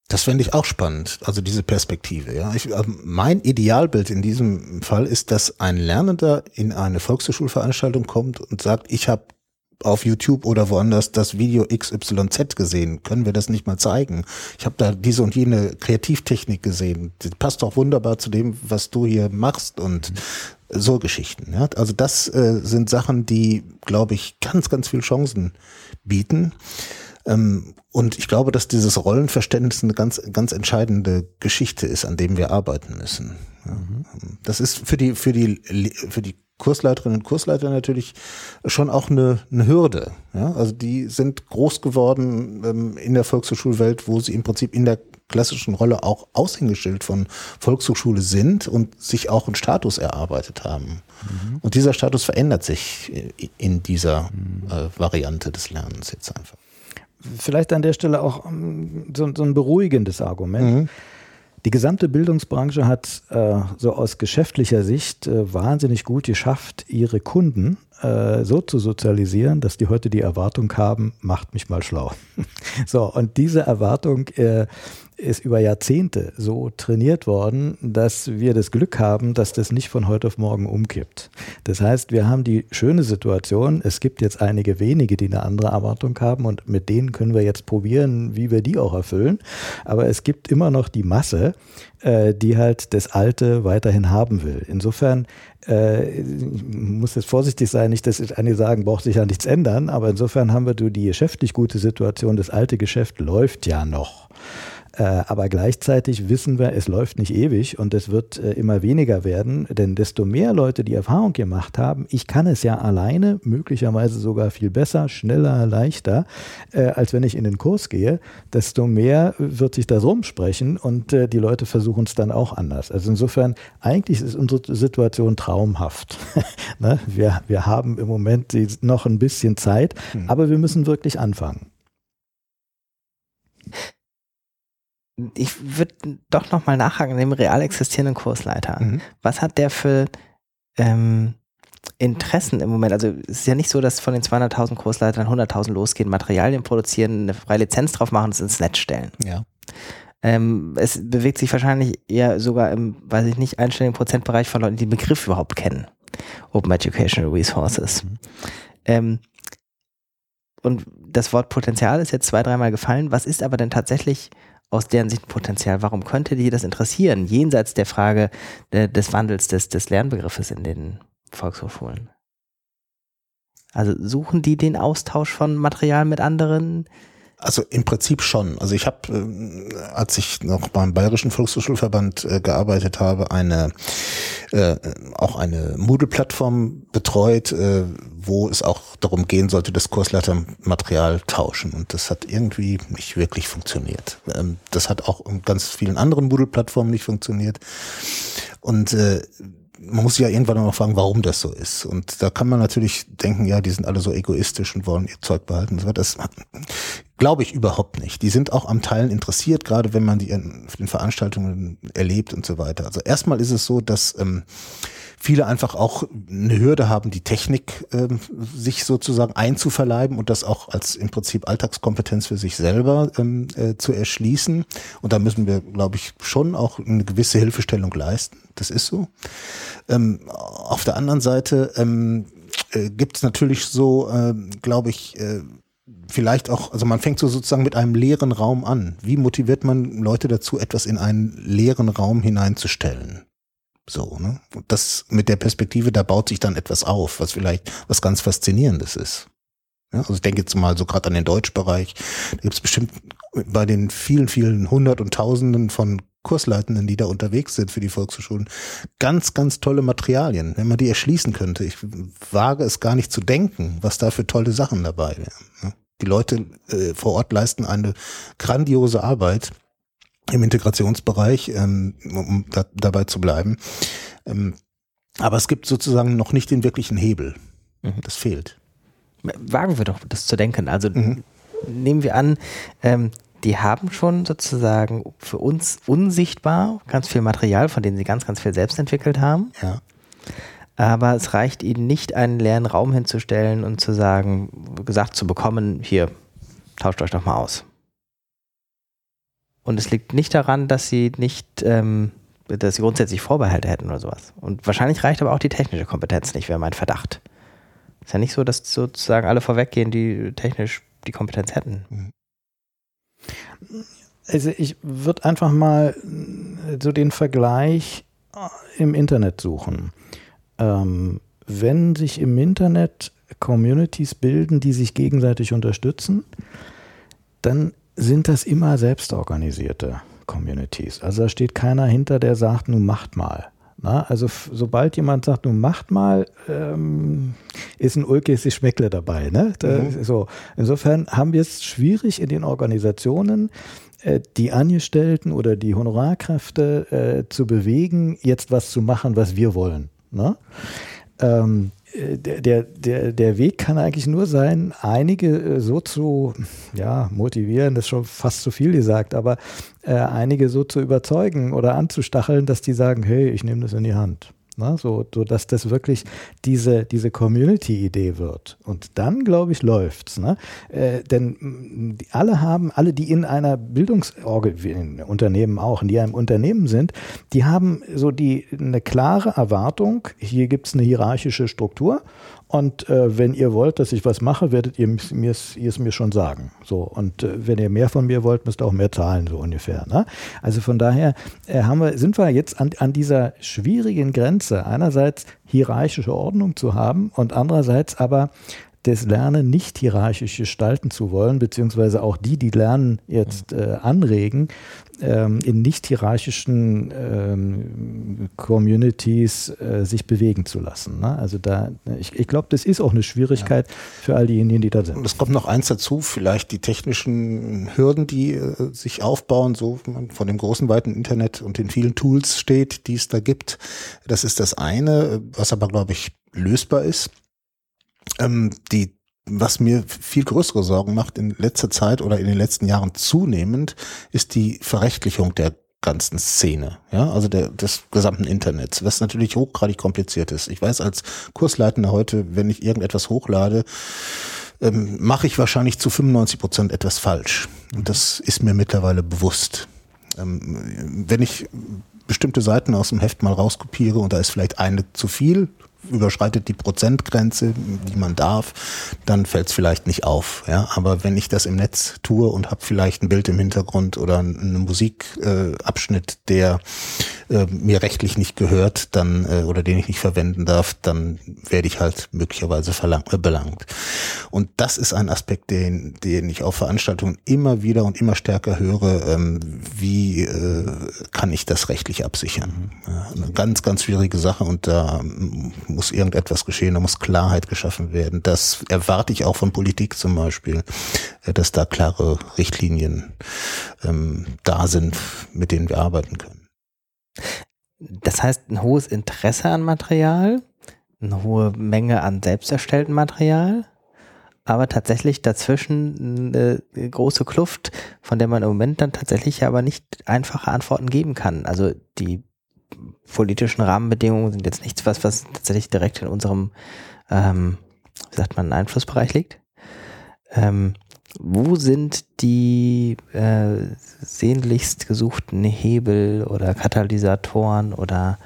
Das fände ich auch spannend, also diese Perspektive. Ja, ich, also mein Idealbild in diesem Fall ist, dass ein Lernender in eine Volkshochschulveranstaltung kommt und sagt, ich habe auf YouTube oder woanders das Video XYZ gesehen. Können wir das nicht mal zeigen? Ich habe da diese und jene Kreativtechnik gesehen. Die passt doch wunderbar zu dem, was du hier machst und so Geschichten. Ja? Also das äh, sind Sachen, die, glaube ich, ganz, ganz viel Chancen bieten. Ähm, und ich glaube, dass dieses Rollenverständnis eine ganz, ganz entscheidende Geschichte ist, an dem wir arbeiten müssen. Mhm. Das ist für die, für die, für die Kursleiterinnen und Kursleiter natürlich schon auch eine, eine Hürde. Ja? Also die sind groß geworden ähm, in der Volkshochschulwelt, wo sie im Prinzip in der klassischen Rolle auch Aushängeschild von Volkshochschule sind und sich auch einen Status erarbeitet haben. Mhm. Und dieser Status verändert sich in dieser mhm. äh, Variante des Lernens jetzt einfach vielleicht an der Stelle auch ähm, so, so ein beruhigendes Argument. Mhm. Die gesamte Bildungsbranche hat äh, so aus geschäftlicher Sicht äh, wahnsinnig gut geschafft, ihre Kunden äh, so zu sozialisieren, dass die heute die Erwartung haben, macht mich mal schlau. so, und diese Erwartung äh, ist über Jahrzehnte so trainiert worden, dass wir das Glück haben, dass das nicht von heute auf morgen umkippt. Das heißt, wir haben die schöne Situation, es gibt jetzt einige wenige, die eine andere Erwartung haben und mit denen können wir jetzt probieren, wie wir die auch erfüllen. Aber es gibt immer noch die Masse, äh, die halt das Alte weiterhin haben will. Insofern äh, muss jetzt vorsichtig sein, nicht, dass einige sagen, braucht sich ja nichts ändern, aber insofern haben wir die geschäftlich gute Situation, das alte Geschäft läuft ja noch. Äh, aber gleichzeitig wissen wir, es läuft nicht ewig und es wird äh, immer weniger werden, denn desto mehr Leute die Erfahrung gemacht haben, ich kann es ja alleine, möglicherweise sogar viel besser, schneller, leichter, äh, als wenn ich in den Kurs gehe, desto mehr wird sich das rumsprechen und die Leute versuchen es dann auch anders. Also insofern, eigentlich ist unsere Situation traumhaft. ne? wir, wir haben im Moment noch ein bisschen Zeit, hm. aber wir müssen wirklich anfangen ich würde doch nochmal nachhaken, dem real existierenden Kursleiter. Mhm. Was hat der für ähm, Interessen im Moment? Also es ist ja nicht so, dass von den 200.000 Kursleitern 100.000 losgehen, Materialien produzieren, eine freie Lizenz drauf machen und es ins Netz stellen. Ja. Ähm, es bewegt sich wahrscheinlich eher sogar im, weiß ich nicht, einstelligen Prozentbereich von Leuten, die den Begriff überhaupt kennen. Open Educational Resources. Mhm. Ähm, und das Wort Potenzial ist jetzt zwei, dreimal gefallen. Was ist aber denn tatsächlich aus deren Sicht ein Potenzial? Warum könnte die das interessieren, jenseits der Frage de, des Wandels des, des Lernbegriffes in den Volkshochschulen? Also suchen die den Austausch von Material mit anderen? Also im Prinzip schon. Also ich habe, äh, als ich noch beim Bayerischen Volkshochschulverband äh, gearbeitet habe, eine äh, auch eine Moodle-Plattform betreut, äh, wo es auch darum gehen sollte, dass Kursleiter Material tauschen. Und das hat irgendwie nicht wirklich funktioniert. Ähm, das hat auch in ganz vielen anderen Moodle-Plattformen nicht funktioniert. Und äh, man muss ja irgendwann mal fragen, warum das so ist. Und da kann man natürlich denken, ja, die sind alle so egoistisch und wollen ihr Zeug behalten. Das glaube ich überhaupt nicht. Die sind auch am Teilen interessiert, gerade wenn man die in den Veranstaltungen erlebt und so weiter. Also erstmal ist es so, dass ähm, viele einfach auch eine Hürde haben, die Technik ähm, sich sozusagen einzuverleiben und das auch als im Prinzip Alltagskompetenz für sich selber ähm, äh, zu erschließen. Und da müssen wir, glaube ich, schon auch eine gewisse Hilfestellung leisten. Das ist so. Ähm, auf der anderen Seite ähm, äh, gibt es natürlich so, äh, glaube ich, äh, vielleicht auch, also man fängt so sozusagen mit einem leeren Raum an. Wie motiviert man Leute dazu, etwas in einen leeren Raum hineinzustellen? So, ne? Und das mit der Perspektive, da baut sich dann etwas auf, was vielleicht was ganz Faszinierendes ist. Ja, also ich denke jetzt mal so gerade an den Deutschbereich. Da gibt es bestimmt bei den vielen, vielen Hundert und Tausenden von Kursleitenden, die da unterwegs sind für die Volkshochschulen, ganz, ganz tolle Materialien, wenn man die erschließen könnte. Ich wage es gar nicht zu denken, was da für tolle Sachen dabei wären. Ne? Die Leute äh, vor Ort leisten eine grandiose Arbeit im Integrationsbereich, ähm, um da, dabei zu bleiben. Ähm, aber es gibt sozusagen noch nicht den wirklichen Hebel. Mhm. Das fehlt. Wagen wir doch das zu denken. Also mhm. nehmen wir an, ähm, die haben schon sozusagen für uns unsichtbar ganz viel Material, von dem sie ganz, ganz viel selbst entwickelt haben. Ja. Aber es reicht ihnen nicht, einen leeren Raum hinzustellen und zu sagen, gesagt zu bekommen, hier, tauscht euch doch mal aus. Und es liegt nicht daran, dass sie nicht, ähm, dass sie grundsätzlich Vorbehalte hätten oder sowas. Und wahrscheinlich reicht aber auch die technische Kompetenz nicht, wäre mein Verdacht. Ist ja nicht so, dass sozusagen alle vorweggehen, die technisch die Kompetenz hätten. Mhm. Also ich würde einfach mal so den Vergleich im Internet suchen. Ähm, wenn sich im Internet Communities bilden, die sich gegenseitig unterstützen, dann sind das immer selbstorganisierte Communities. Also da steht keiner hinter, der sagt, nun macht mal. Na, also sobald jemand sagt, nun macht mal, ähm, ist ein ulkes Schmeckle dabei. Ne? Da, mhm. so. Insofern haben wir es schwierig in den Organisationen, äh, die Angestellten oder die Honorarkräfte äh, zu bewegen, jetzt was zu machen, was wir wollen. Ne? Ähm, der, der, der Weg kann eigentlich nur sein, einige äh, so zu ja, motivieren, das ist schon fast zu viel gesagt, aber äh, einige so zu überzeugen oder anzustacheln, dass die sagen, hey, ich nehme das in die Hand. Ne? So, so dass das wirklich diese, diese Community-Idee wird. Und dann, glaube ich, läuft's. Ne? Äh, denn mh, alle haben, alle, die in einer Bildungsunternehmen auch, die im Unternehmen sind, die haben so die eine klare Erwartung, hier gibt's eine hierarchische Struktur und äh, wenn ihr wollt, dass ich was mache, werdet ihr es mir schon sagen. So und äh, wenn ihr mehr von mir wollt, müsst ihr auch mehr zahlen so ungefähr. Ne? Also von daher äh, haben wir, sind wir jetzt an, an dieser schwierigen Grenze. Einerseits hierarchische Ordnung zu haben und andererseits aber das Lernen nicht hierarchisch gestalten zu wollen, beziehungsweise auch die, die lernen, jetzt äh, anregen, ähm, in nicht hierarchischen ähm, Communities äh, sich bewegen zu lassen. Ne? Also da, ich, ich glaube, das ist auch eine Schwierigkeit ja. für all diejenigen, die da sind. Und es kommt noch eins dazu, vielleicht die technischen Hürden, die äh, sich aufbauen, so man von dem großen, weiten Internet und den vielen Tools steht, die es da gibt. Das ist das eine, was aber, glaube ich, lösbar ist. Ähm, die was mir viel größere Sorgen macht in letzter Zeit oder in den letzten Jahren zunehmend, ist die Verrechtlichung der ganzen Szene, ja, also der, des gesamten Internets, was natürlich hochgradig kompliziert ist. Ich weiß als Kursleitender heute, wenn ich irgendetwas hochlade, ähm, mache ich wahrscheinlich zu 95 Prozent etwas falsch. Und das ist mir mittlerweile bewusst. Ähm, wenn ich bestimmte Seiten aus dem Heft mal rauskopiere und da ist vielleicht eine zu viel, überschreitet die Prozentgrenze, die man darf, dann fällt es vielleicht nicht auf. Ja? Aber wenn ich das im Netz tue und habe vielleicht ein Bild im Hintergrund oder einen Musikabschnitt, äh, der äh, mir rechtlich nicht gehört, dann äh, oder den ich nicht verwenden darf, dann werde ich halt möglicherweise verlang, äh, belangt. Und das ist ein Aspekt, den, den ich auf Veranstaltungen immer wieder und immer stärker höre. Ähm, wie äh, kann ich das rechtlich absichern? Ja, eine ganz, ganz schwierige Sache und da muss irgendetwas geschehen, da muss Klarheit geschaffen werden. Das erwarte ich auch von Politik zum Beispiel, äh, dass da klare Richtlinien ähm, da sind, mit denen wir arbeiten können. Das heißt, ein hohes Interesse an Material, eine hohe Menge an selbst erstelltem Material, aber tatsächlich dazwischen eine große Kluft, von der man im Moment dann tatsächlich aber nicht einfache Antworten geben kann. Also die politischen Rahmenbedingungen sind jetzt nichts, was, was tatsächlich direkt in unserem, ähm, wie sagt man, Einflussbereich liegt. Ähm, wo sind die äh, sehnlichst gesuchten Hebel oder Katalysatoren oder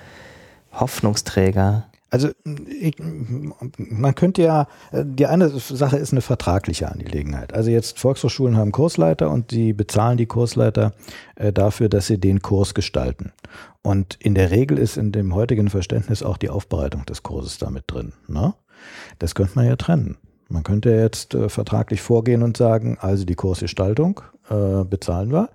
Hoffnungsträger? Also ich, man könnte ja, die eine Sache ist eine vertragliche Angelegenheit. Also jetzt Volkshochschulen haben Kursleiter und die bezahlen die Kursleiter äh, dafür, dass sie den Kurs gestalten. Und in der Regel ist in dem heutigen Verständnis auch die Aufbereitung des Kurses damit drin. Ne? Das könnte man ja trennen. Man könnte jetzt äh, vertraglich vorgehen und sagen, also die Kursgestaltung äh, bezahlen wir.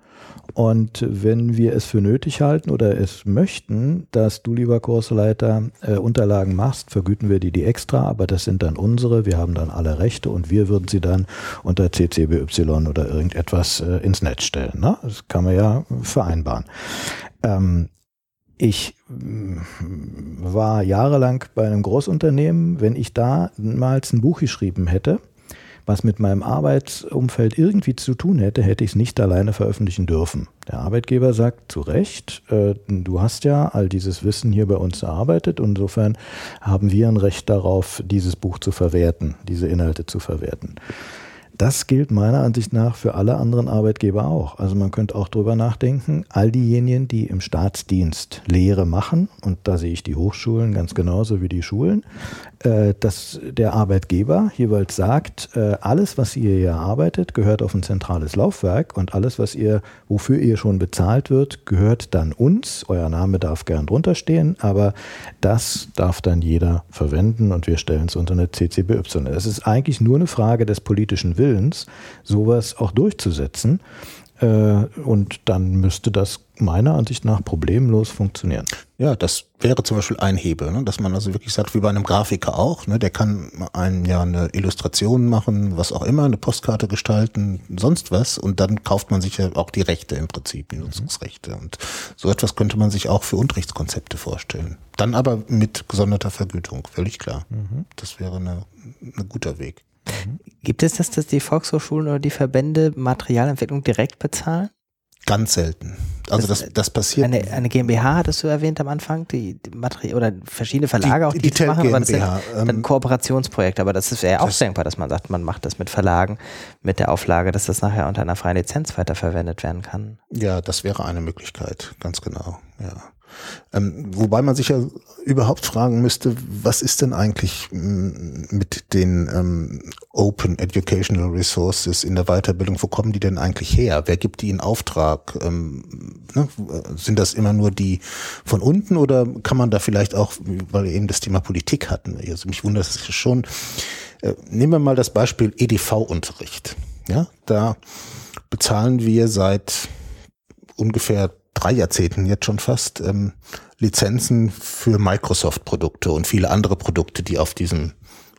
Und wenn wir es für nötig halten oder es möchten, dass du, lieber Kursleiter, äh, Unterlagen machst, vergüten wir die die extra, aber das sind dann unsere, wir haben dann alle Rechte und wir würden sie dann unter CCBY oder irgendetwas äh, ins Netz stellen. Ne? Das kann man ja vereinbaren. Ähm, ich mm, war jahrelang bei einem Großunternehmen. Wenn ich damals ein Buch geschrieben hätte, was mit meinem Arbeitsumfeld irgendwie zu tun hätte, hätte ich es nicht alleine veröffentlichen dürfen. Der Arbeitgeber sagt zu Recht, äh, du hast ja all dieses Wissen hier bei uns erarbeitet. Insofern haben wir ein Recht darauf, dieses Buch zu verwerten, diese Inhalte zu verwerten. Das gilt meiner Ansicht nach für alle anderen Arbeitgeber auch. Also man könnte auch drüber nachdenken, all diejenigen, die im Staatsdienst Lehre machen, und da sehe ich die Hochschulen ganz genauso wie die Schulen, äh, dass der Arbeitgeber jeweils sagt, äh, alles, was ihr hier arbeitet, gehört auf ein zentrales Laufwerk und alles, was ihr, wofür ihr schon bezahlt wird, gehört dann uns. Euer Name darf gern drunter stehen, aber das darf dann jeder verwenden und wir stellen es unter eine CCBY. Es ist eigentlich nur eine Frage des politischen Willens, sowas auch durchzusetzen. Äh, und dann müsste das meiner Ansicht nach problemlos funktionieren. Ja, das wäre zum Beispiel ein Hebel, ne? dass man also wirklich sagt, wie bei einem Grafiker auch, ne? der kann einem ja eine Illustration machen, was auch immer, eine Postkarte gestalten, sonst was und dann kauft man sich ja auch die Rechte im Prinzip, die Nutzungsrechte und so etwas könnte man sich auch für Unterrichtskonzepte vorstellen. Dann aber mit gesonderter Vergütung, völlig klar. Mhm. Das wäre eine, ein guter Weg. Mhm. Gibt es das, dass die Volkshochschulen oder die Verbände Materialentwicklung direkt bezahlen? Ganz selten. Also das, das, das passiert. Eine, eine GmbH hattest du erwähnt am Anfang, die, die Materi oder verschiedene Verlage die, auch, die, die das machen, aber das sind ähm, dann Kooperationsprojekte, aber das ist ja auch das, denkbar, dass man sagt, man macht das mit Verlagen mit der Auflage, dass das nachher unter einer freien Lizenz weiterverwendet werden kann. Ja, das wäre eine Möglichkeit, ganz genau, ja. Ähm, wobei man sich ja überhaupt fragen müsste, was ist denn eigentlich mm, mit den ähm, Open Educational Resources in der Weiterbildung? Wo kommen die denn eigentlich her? Wer gibt die in Auftrag? Ähm, ne? Sind das immer nur die von unten oder kann man da vielleicht auch, weil wir eben das Thema Politik hatten, also mich wundert es schon, äh, nehmen wir mal das Beispiel EDV-Unterricht. Ja, da bezahlen wir seit ungefähr drei Jahrzehnten jetzt schon fast ähm, Lizenzen für Microsoft-Produkte und viele andere Produkte, die auf diesem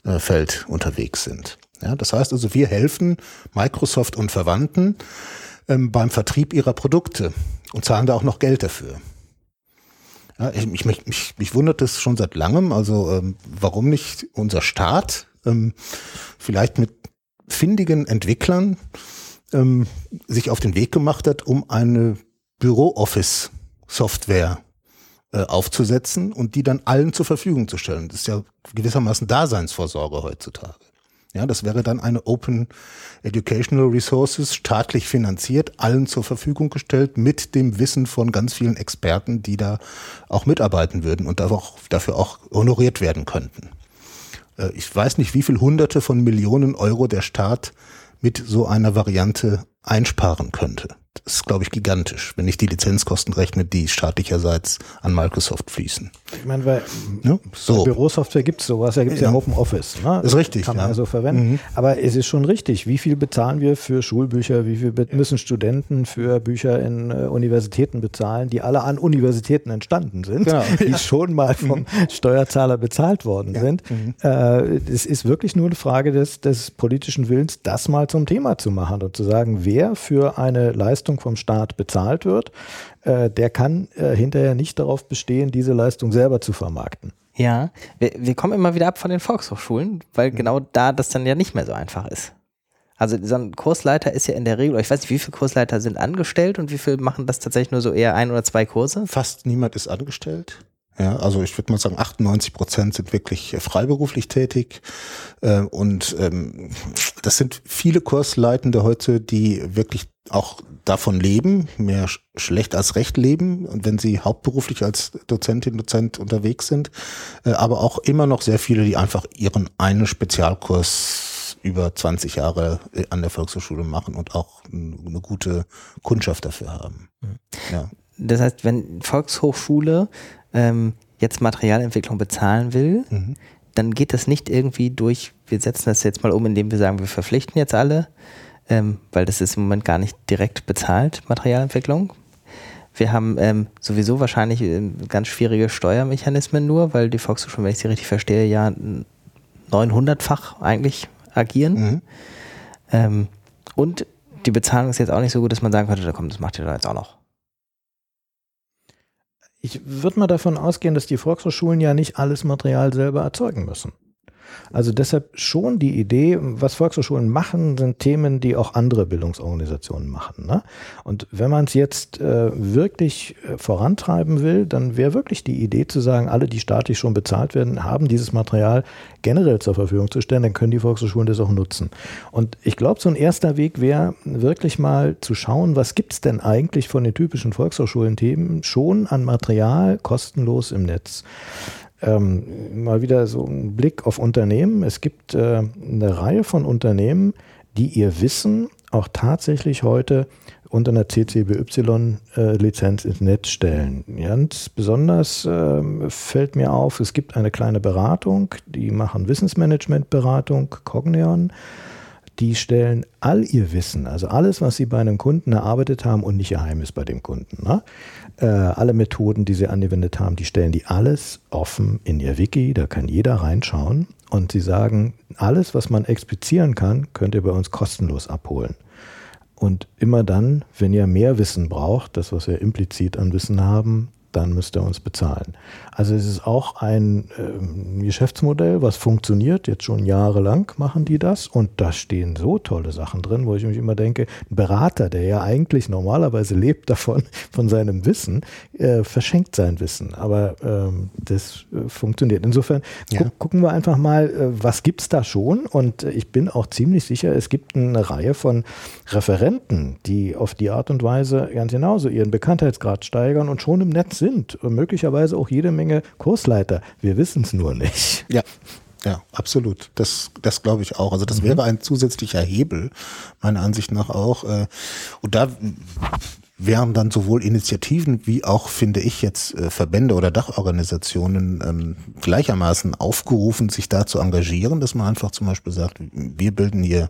äh, Feld unterwegs sind. Ja, das heißt also, wir helfen Microsoft und Verwandten ähm, beim Vertrieb ihrer Produkte und zahlen da auch noch Geld dafür. Ja, ich, mich, mich, mich wundert es schon seit langem, also ähm, warum nicht unser Staat ähm, vielleicht mit findigen Entwicklern ähm, sich auf den Weg gemacht hat, um eine Büro-Office-Software äh, aufzusetzen und die dann allen zur Verfügung zu stellen. Das ist ja gewissermaßen Daseinsvorsorge heutzutage. Ja, das wäre dann eine Open Educational Resources, staatlich finanziert, allen zur Verfügung gestellt, mit dem Wissen von ganz vielen Experten, die da auch mitarbeiten würden und dafür auch honoriert werden könnten. Äh, ich weiß nicht, wie viel Hunderte von Millionen Euro der Staat mit so einer Variante einsparen könnte. Das ist, glaube ich, gigantisch, wenn ich die Lizenzkosten rechne, die staatlicherseits an Microsoft fließen. Ich meine, weil ja, so. Bürosoftware gibt es sowas, da gibt es ja. ja Open Office. Ne? Ist richtig. Kann man ja. also verwenden. Mhm. Aber es ist schon richtig, wie viel bezahlen wir für Schulbücher, wie viel müssen Studenten für Bücher in äh, Universitäten bezahlen, die alle an Universitäten entstanden sind, genau. die ja. schon mal vom mhm. Steuerzahler bezahlt worden sind. Mhm. Äh, es ist wirklich nur eine Frage des, des politischen Willens, das mal zum Thema zu machen und zu sagen, wer für eine Leistung Leistung vom Staat bezahlt wird, äh, der kann äh, hinterher nicht darauf bestehen, diese Leistung selber zu vermarkten. Ja, wir, wir kommen immer wieder ab von den Volkshochschulen, weil mhm. genau da das dann ja nicht mehr so einfach ist. Also so ein Kursleiter ist ja in der Regel, ich weiß nicht, wie viele Kursleiter sind angestellt und wie viele machen das tatsächlich nur so eher ein oder zwei Kurse? Fast niemand ist angestellt. Ja, also ich würde mal sagen, 98 Prozent sind wirklich freiberuflich tätig. Äh, und ähm, das sind viele Kursleitende heute, die wirklich auch davon leben, mehr schlecht als recht leben, wenn sie hauptberuflich als Dozentin, Dozent unterwegs sind, äh, aber auch immer noch sehr viele, die einfach ihren einen Spezialkurs über 20 Jahre äh, an der Volkshochschule machen und auch eine gute Kundschaft dafür haben. Mhm. Ja. Das heißt, wenn Volkshochschule ähm, jetzt Materialentwicklung bezahlen will, mhm. dann geht das nicht irgendwie durch, wir setzen das jetzt mal um, indem wir sagen, wir verpflichten jetzt alle, ähm, weil das ist im Moment gar nicht direkt bezahlt, Materialentwicklung. Wir haben ähm, sowieso wahrscheinlich äh, ganz schwierige Steuermechanismen nur, weil die Volkshochschulen, wenn ich sie richtig verstehe, ja 900-fach eigentlich agieren. Mhm. Ähm, und die Bezahlung ist jetzt auch nicht so gut, dass man sagen könnte, da kommt, das macht ihr da jetzt auch noch. Ich würde mal davon ausgehen, dass die Volkshochschulen ja nicht alles Material selber erzeugen müssen. Also deshalb schon die Idee, was Volkshochschulen machen, sind Themen, die auch andere Bildungsorganisationen machen. Ne? Und wenn man es jetzt äh, wirklich äh, vorantreiben will, dann wäre wirklich die Idee zu sagen, alle, die staatlich schon bezahlt werden, haben dieses Material generell zur Verfügung zu stellen, dann können die Volkshochschulen das auch nutzen. Und ich glaube, so ein erster Weg wäre wirklich mal zu schauen, was gibt es denn eigentlich von den typischen Volkshochschulen-Themen schon an Material kostenlos im Netz. Ähm, mal wieder so ein Blick auf Unternehmen. Es gibt äh, eine Reihe von Unternehmen, die ihr Wissen auch tatsächlich heute unter einer CCBY-Lizenz äh, ins Netz stellen. Ganz besonders äh, fällt mir auf, es gibt eine kleine Beratung, die machen Wissensmanagement-Beratung, Cogneon. Die stellen all ihr Wissen, also alles, was sie bei einem Kunden erarbeitet haben und nicht geheim ist bei dem Kunden. Ne? Äh, alle Methoden, die sie angewendet haben, die stellen die alles offen in ihr Wiki, da kann jeder reinschauen und sie sagen, alles, was man explizieren kann, könnt ihr bei uns kostenlos abholen. Und immer dann, wenn ihr mehr Wissen braucht, das, was wir implizit an Wissen haben, dann müsst ihr uns bezahlen. Also es ist auch ein ähm, Geschäftsmodell, was funktioniert. Jetzt schon jahrelang machen die das und da stehen so tolle Sachen drin, wo ich mich immer denke, ein Berater, der ja eigentlich normalerweise lebt davon, von seinem Wissen, äh, verschenkt sein Wissen. Aber ähm, das äh, funktioniert. Insofern Ja. gu gucken wir einfach mal, äh, was gibt's da schon? Und äh, ich bin auch ziemlich sicher, es gibt eine Reihe von Referenten, die auf die Art und Weise ganz genauso ihren Bekanntheitsgrad steigern und schon im Netz sind. Und möglicherweise auch jede Menge Kursleiter. Wir wissen es nur nicht. Ja, ja, absolut. Das, das glaube ich auch. Also das wäre ein zusätzlicher Hebel, meiner Ansicht nach auch. äh, Und da wären dann sowohl Initiativen wie auch, finde ich jetzt, äh, Verbände oder Dachorganisationen ähm, gleichermaßen aufgerufen, sich da zu engagieren, dass man einfach zum Beispiel sagt, wir bilden hier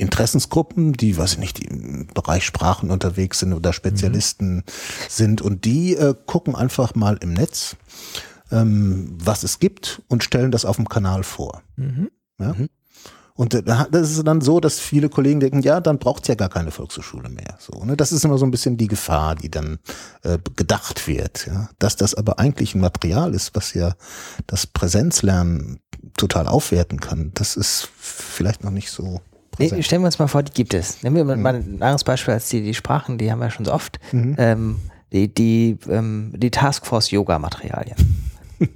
Interessensgruppen, die, weiß ich nicht, die im Bereich Sprachen unterwegs sind oder Spezialisten sind und die äh, gucken einfach mal im Netz, ähm, was es gibt und stellen das auf dem Kanal vor. Ja? Und äh, da- das ist dann so, dass viele Kollegen denken, ja, dann braucht es ja gar keine Volkshochschule mehr. So, ne? Das ist immer so ein bisschen die Gefahr, die dann äh, gedacht wird. Ja? Dass das aber eigentlich ein Material ist, was ja das Präsenzlernen total aufwerten kann, das ist vielleicht noch nicht so Nee, stellen wir uns mal vor, die gibt es. Nehmen wir mal mal ein anderes Beispiel als die, die Sprachen, die haben wir schon so oft. Mhm. Ähm, die, die, ähm, die Taskforce Yoga-Materialien.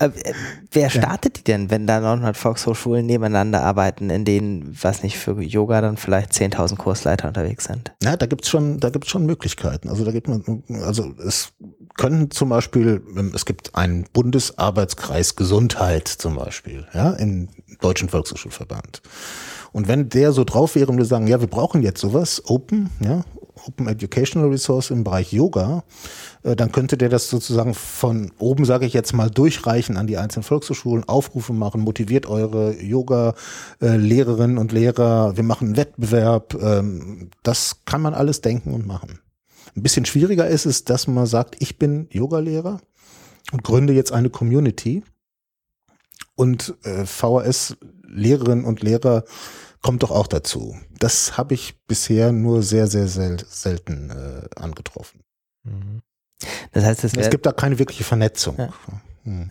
Äh, äh, Wer startet die denn, wenn da 900 Volkshochschulen nebeneinander arbeiten, in denen, was nicht, für Yoga dann vielleicht 10.000 Kursleiter unterwegs sind? Ja, da gibt's schon, da gibt's schon Möglichkeiten. Also da gibt man, also es können zum Beispiel, ähm, es gibt einen Bundesarbeitskreis Gesundheit zum Beispiel, ja, im Deutschen Volkshochschulverband. Und wenn der so drauf wäre und wir sagen, ja, wir brauchen jetzt sowas, Open, ja, Open Educational Resource im Bereich Yoga, äh, dann könnte der das sozusagen von oben, sage ich jetzt mal, durchreichen an die einzelnen Volkshochschulen, Aufrufe machen, motiviert eure Yoga-Lehrerinnen und Lehrer, wir machen einen Wettbewerb. ähm, Das kann man alles denken und machen. Ein bisschen schwieriger ist es, dass man sagt, ich bin Yogalehrer und gründe jetzt eine Community und äh, VHS-Lehrerinnen und Lehrer kommt doch auch dazu. Das habe ich bisher nur sehr, sehr sel selten äh, angetroffen. Das heißt, es Es wäre gibt da keine wirkliche Vernetzung. Ja. Hm.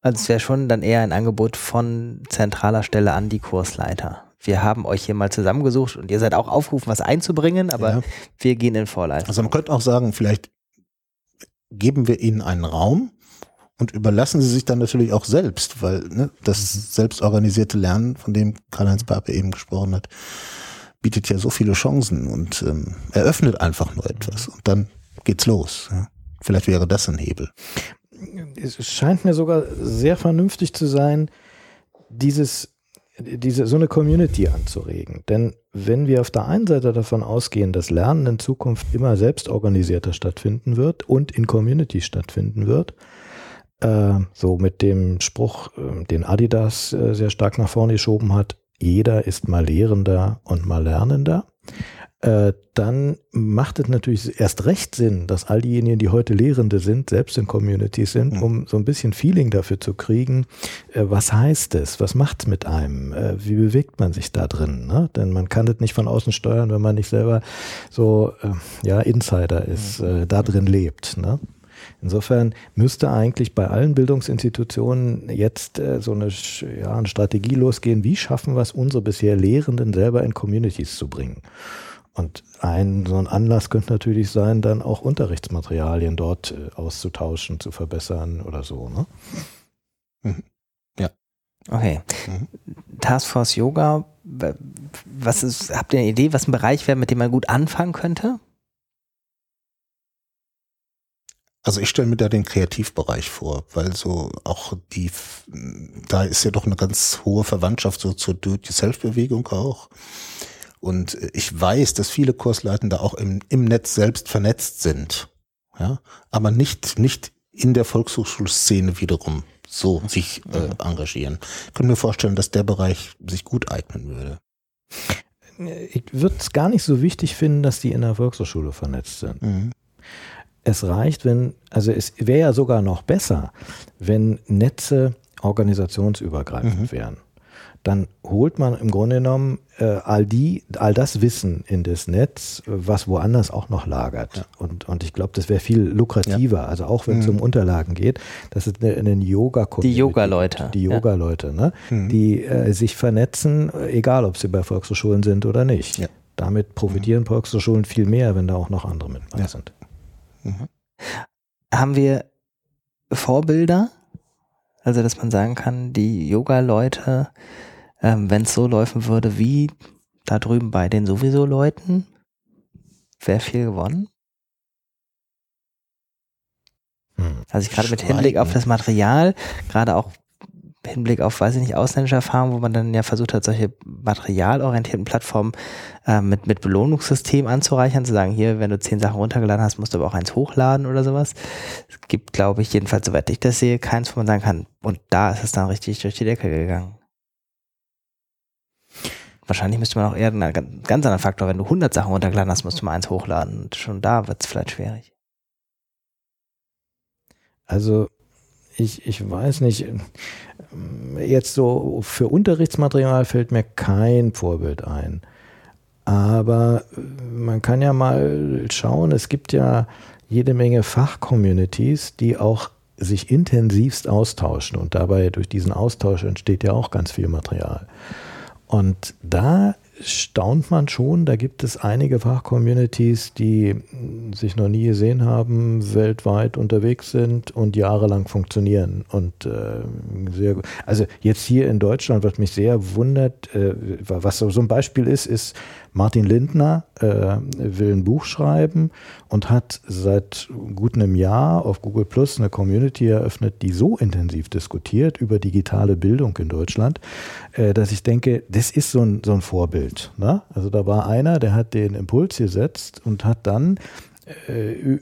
also es wär schon dann eher ein Angebot von zentraler Stelle an die Kursleiter. Wir haben euch hier mal zusammengesucht und ihr seid auch aufgerufen, was einzubringen, aber Ja. wir gehen in Vorleistung. Also man könnte auch sagen, vielleicht geben wir ihnen einen Raum und überlassen sie sich dann natürlich auch selbst, weil ne, das selbstorganisierte Lernen, von dem Karl-Heinz Pape eben gesprochen hat, bietet ja so viele Chancen und ähm, eröffnet einfach nur etwas und dann geht's los. Ja. Vielleicht wäre das ein Hebel. es scheint mir sogar sehr vernünftig zu sein, dieses, diese, so eine Community anzuregen. Denn wenn wir auf der einen Seite davon ausgehen, dass Lernen in Zukunft immer selbstorganisierter stattfinden wird und in Community stattfinden wird, äh, so mit dem Spruch, äh, den Adidas äh, sehr stark nach vorne geschoben hat, jeder ist mal Lehrender und mal Lernender, dann macht es natürlich erst recht Sinn, dass all diejenigen, die heute Lehrende sind, selbst in Communities sind, Mhm. um so ein bisschen Feeling dafür zu kriegen, äh, was heißt es, was macht es mit einem, äh, wie bewegt man sich da drin. Ne? Denn man kann das nicht von außen steuern, wenn man nicht selber so äh, ja, Insider ist, äh, da drin lebt. Ne? Insofern müsste eigentlich bei allen Bildungsinstitutionen jetzt äh, so eine, ja, eine Strategie losgehen, wie schaffen wir es, unsere bisher Lehrenden selber in Communities zu bringen. Und ein so ein Anlass könnte natürlich sein, dann auch Unterrichtsmaterialien dort äh, auszutauschen, zu verbessern oder so. Ne? Okay. Mhm. Taskforce Yoga, was ist, habt ihr eine Idee, was ein Bereich wäre, mit dem man gut anfangen könnte? Also ich stelle mir da den Kreativbereich vor, weil so auch die, da ist ja doch eine ganz hohe Verwandtschaft so zur Do-it-yourself-Bewegung auch. Und ich weiß, dass viele Kursleitende auch im, im Netz selbst vernetzt sind, ja, aber nicht, nicht in der Volkshochschulszene wiederum so sich äh, engagieren. Ich könnte mir vorstellen, dass der Bereich sich gut eignen würde. Ich würde es gar nicht so wichtig finden, dass die in der Volkshochschule vernetzt sind. Mhm. Es reicht, wenn, also es wäre ja sogar noch besser, wenn Netze organisationsübergreifend Mhm. wären. Dann holt man im Grunde genommen äh, all die, all das Wissen in das Netz, was woanders auch noch lagert. Ja. Und, und ich glaube, das wäre viel lukrativer. Ja. Also auch wenn es mhm. um Unterlagen geht, das ist eine, eine yoga Die Yoga-Leute. Die Yoga-Leute, ne? Mhm. die äh, sich vernetzen, egal ob sie bei Volkshochschulen sind oder nicht. Ja. Damit profitieren mhm. Volkshochschulen viel mehr, wenn da auch noch andere mit bei sind. Mhm. Haben wir Vorbilder? Also, dass man sagen kann, die Yoga-Leute, ähm, wenn es so laufen würde wie da drüben bei den sowieso Leuten, wäre viel gewonnen. Hm. Also ich gerade mit Hinblick auf das Material, gerade auch Hinblick auf, weiß ich nicht, ausländische Erfahrungen, wo man dann ja versucht hat, solche materialorientierten Plattformen äh, mit, mit Belohnungssystem anzureichern, zu sagen, hier, wenn du zehn Sachen runtergeladen hast, musst du aber auch eins hochladen oder sowas. Es gibt, glaube ich, jedenfalls, soweit ich das sehe, keins, wo man sagen kann, und da ist es dann richtig durch die Decke gegangen. Wahrscheinlich müsste man auch eher einen ganz anderen Faktor, wenn du 100 Sachen runtergeladen hast, musst du mal eins hochladen. Und schon da wird es vielleicht schwierig. Also ich, ich weiß nicht, jetzt so für Unterrichtsmaterial fällt mir kein Vorbild ein. Aber man kann ja mal schauen, es gibt ja jede Menge Fachcommunities, die auch sich intensivst austauschen und dabei durch diesen Austausch entsteht ja auch ganz viel Material. Und da staunt man schon, da gibt es einige Fachcommunities, die sich noch nie gesehen haben, weltweit unterwegs sind und jahrelang funktionieren. Und äh, sehr, also jetzt hier in Deutschland, was mich sehr wundert, äh, was so ein Beispiel ist, ist Martin Lindner äh, will ein Buch schreiben und hat seit gut einem Jahr auf Google Plus eine Community eröffnet, die so intensiv diskutiert über digitale Bildung in Deutschland, äh, dass ich denke, das ist so ein, so ein Vorbild. Ne? Also da war einer, der hat den Impuls gesetzt und hat dann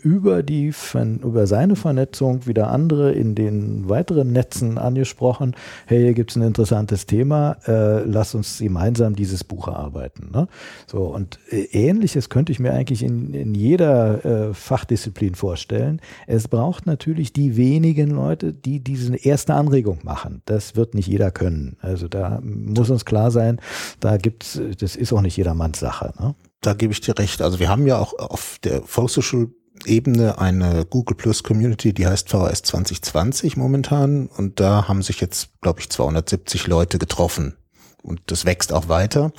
über, die, über seine Vernetzung wieder andere in den weiteren Netzen angesprochen, hey, hier gibt es ein interessantes Thema, äh, lass uns gemeinsam dieses Buch erarbeiten. Ne? So, und äh, ähnliches könnte ich mir eigentlich in, in jeder äh, Fachdisziplin vorstellen. Es braucht natürlich die wenigen Leute, die diese erste Anregung machen. Das wird nicht jeder können. Also da muss uns klar sein, da gibt's, das ist auch nicht jedermanns Sache. Ne? Da gebe ich dir recht. Also wir haben ja auch auf der Volkshochschulebene eine Google Plus Community, die heißt VHS 2020 momentan. Und da haben sich jetzt, glaube ich, 270 Leute getroffen. Und das wächst auch weiter.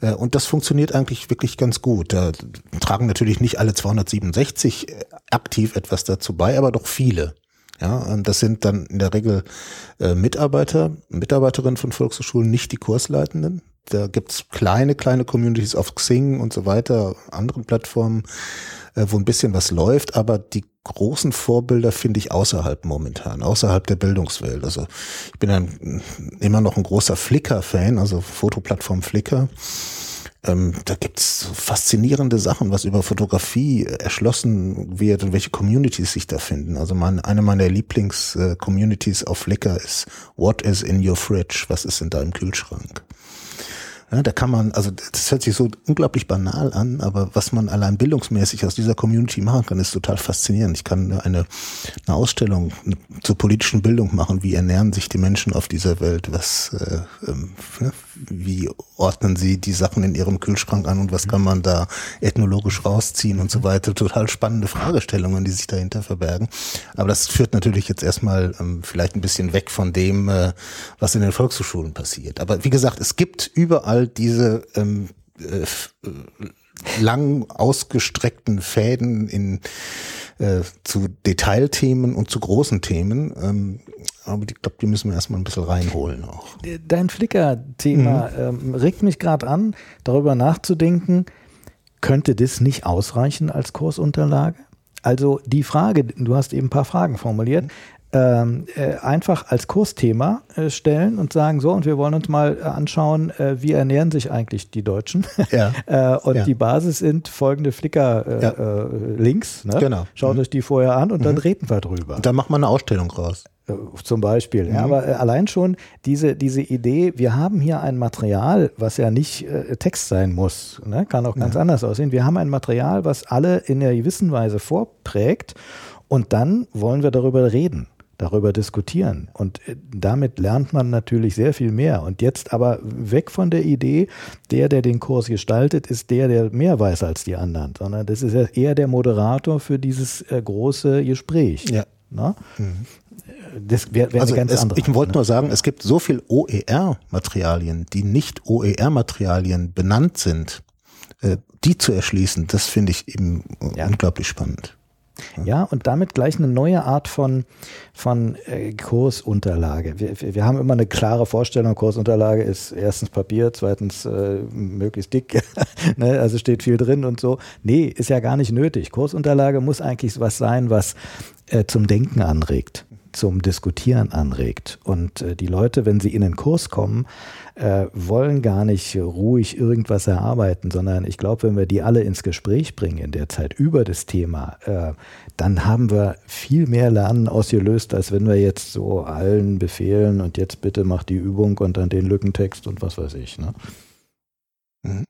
Äh, und das funktioniert eigentlich wirklich ganz gut. Da tragen natürlich nicht alle 267 äh, aktiv etwas dazu bei, aber doch viele. Ja, das sind dann in der Regel äh, Mitarbeiter, Mitarbeiterinnen von Volkshochschulen, nicht die Kursleitenden. Da gibt's kleine, kleine Communities auf Xing und so weiter, anderen Plattformen, äh, wo ein bisschen was läuft, aber die großen Vorbilder finde ich außerhalb momentan, außerhalb der Bildungswelt. Also ich bin ein, immer noch ein großer Flickr-Fan, also Fotoplattform Flickr. Ähm, da gibt's faszinierende Sachen, was über Fotografie erschlossen wird und welche Communities sich da finden. Also mein, eine meiner Lieblings-Communities auf Flickr ist What is in your fridge? Was ist in deinem Kühlschrank? Ja, da kann man, also das hört sich so unglaublich banal an, aber was man allein bildungsmäßig aus dieser Community machen kann, ist total faszinierend. Ich kann eine, eine Ausstellung zur politischen Bildung machen. Wie ernähren sich die Menschen auf dieser Welt? Was, äh, ähm, ne, wie ordnen sie die Sachen in ihrem Kühlschrank an und was kann man da ethnologisch rausziehen und so weiter? Total spannende Fragestellungen, die sich dahinter verbergen. Aber das führt natürlich jetzt erstmal ähm, vielleicht ein bisschen weg von dem, äh, was in den Volkshochschulen passiert. Aber wie gesagt, es gibt überall all diese ähm, äh, lang ausgestreckten Fäden in äh, zu Detailthemen und zu großen Themen. Ähm, aber ich glaube, die müssen wir erstmal ein bisschen reinholen auch. Dein Flickr-Thema mhm. ähm, regt mich gerade an, darüber nachzudenken, könnte das nicht ausreichen als Kursunterlage? Also die Frage, du hast eben ein paar Fragen formuliert ähm, äh, einfach als Kursthema äh, stellen und sagen, so, und wir wollen uns mal äh, anschauen, äh, wie ernähren sich eigentlich die Deutschen. Ja. Und ja. die Basis sind folgende Flickr-Links. Ja. Ne? Genau. Schaut mhm. euch die vorher an und mhm. dann reden wir drüber. Und dann macht man eine Ausstellung raus. Zum Beispiel. Mhm. Ja, aber allein schon diese, diese Idee, wir haben hier ein Material, was ja nicht äh, Text sein muss, ne? kann auch ganz ja. anders aussehen. Wir haben ein Material, was alle in einer gewissen Weise vorprägt und dann wollen wir darüber reden darüber diskutieren. Und äh, damit lernt man natürlich sehr viel mehr. Und jetzt aber weg von der Idee, der, der den Kurs gestaltet, ist der, der mehr weiß als die anderen, sondern das ist eher der Moderator für dieses äh, große Gespräch. Ja. Na? Mhm. Das wäre wär also eine ganz es, andere. Ich wollte ne? nur sagen, es gibt so viel OER-Materialien, die nicht OER-Materialien benannt sind. Äh, die zu erschließen, das finde ich eben Ja. unglaublich spannend. Ja, und damit gleich eine neue Art von, von äh, Kursunterlage. Wir, wir haben immer eine klare Vorstellung, Kursunterlage ist erstens Papier, zweitens äh, möglichst dick, ne? also steht viel drin und so. Nee, ist ja gar nicht nötig. Kursunterlage muss eigentlich was sein, was äh, zum Denken anregt, zum Diskutieren anregt. Und äh, die Leute, wenn sie in den Kurs kommen, äh, wollen gar nicht ruhig irgendwas erarbeiten, sondern ich glaube, wenn wir die alle ins Gespräch bringen in der Zeit über das Thema, äh, dann haben wir viel mehr Lernen ausgelöst, als wenn wir jetzt so allen befehlen und jetzt bitte mach die Übung und dann den Lückentext und was weiß ich. Ne? Mhm.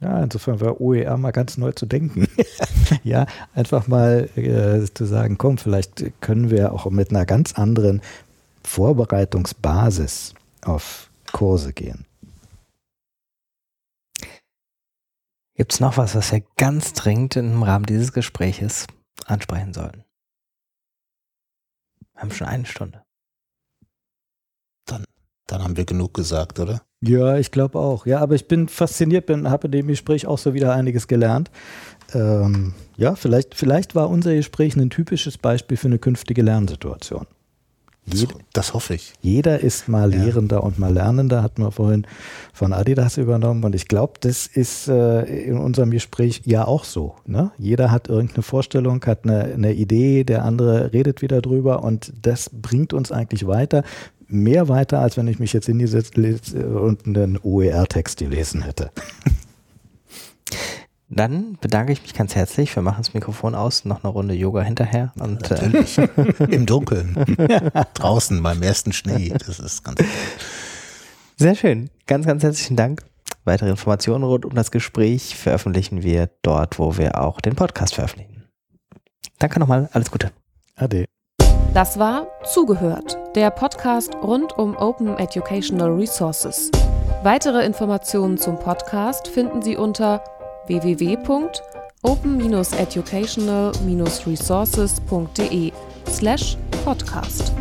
Ja, insofern war OER mal ganz neu zu denken. ja, einfach mal äh, zu sagen, komm, vielleicht können wir auch mit einer ganz anderen Vorbereitungsbasis auf Kurse gehen. Gibt es noch was, was wir ganz dringend im Rahmen dieses Gespräches ansprechen sollten? Wir haben schon eine Stunde. Dann haben wir genug gesagt, oder? Ja, ich glaube auch. Ja, aber ich bin fasziniert, bin, habe in dem Gespräch auch so wieder einiges gelernt. Ähm, ja, vielleicht, vielleicht war unser Gespräch ein typisches Beispiel für eine künftige Lernsituation. So, das hoffe ich. Jeder ist mal Ja. Lehrender und mal Lernender, hatten wir vorhin von Adidas übernommen. Und ich glaube, das ist äh, in unserem Gespräch ja auch so. Ne? Jeder hat irgendeine Vorstellung, hat eine, eine Idee, der andere redet wieder drüber und das bringt uns eigentlich weiter. Mehr weiter, als wenn ich mich jetzt hingesetzt les- und einen OER-Text gelesen hätte. Dann bedanke ich mich ganz herzlich. Wir machen das Mikrofon aus, noch eine Runde Yoga hinterher. Und äh, Natürlich. Im Dunkeln. Draußen beim ersten Schnee. Das ist ganz sehr schön. Ganz, ganz herzlichen Dank. Weitere Informationen rund um das Gespräch veröffentlichen wir dort, wo wir auch den Podcast veröffentlichen. Danke nochmal. Alles Gute. Ade. Das war Zugehört, der Podcast rund um Open Educational Resources. Weitere Informationen zum Podcast finden Sie unter www.open-educational-resources.de slash podcast.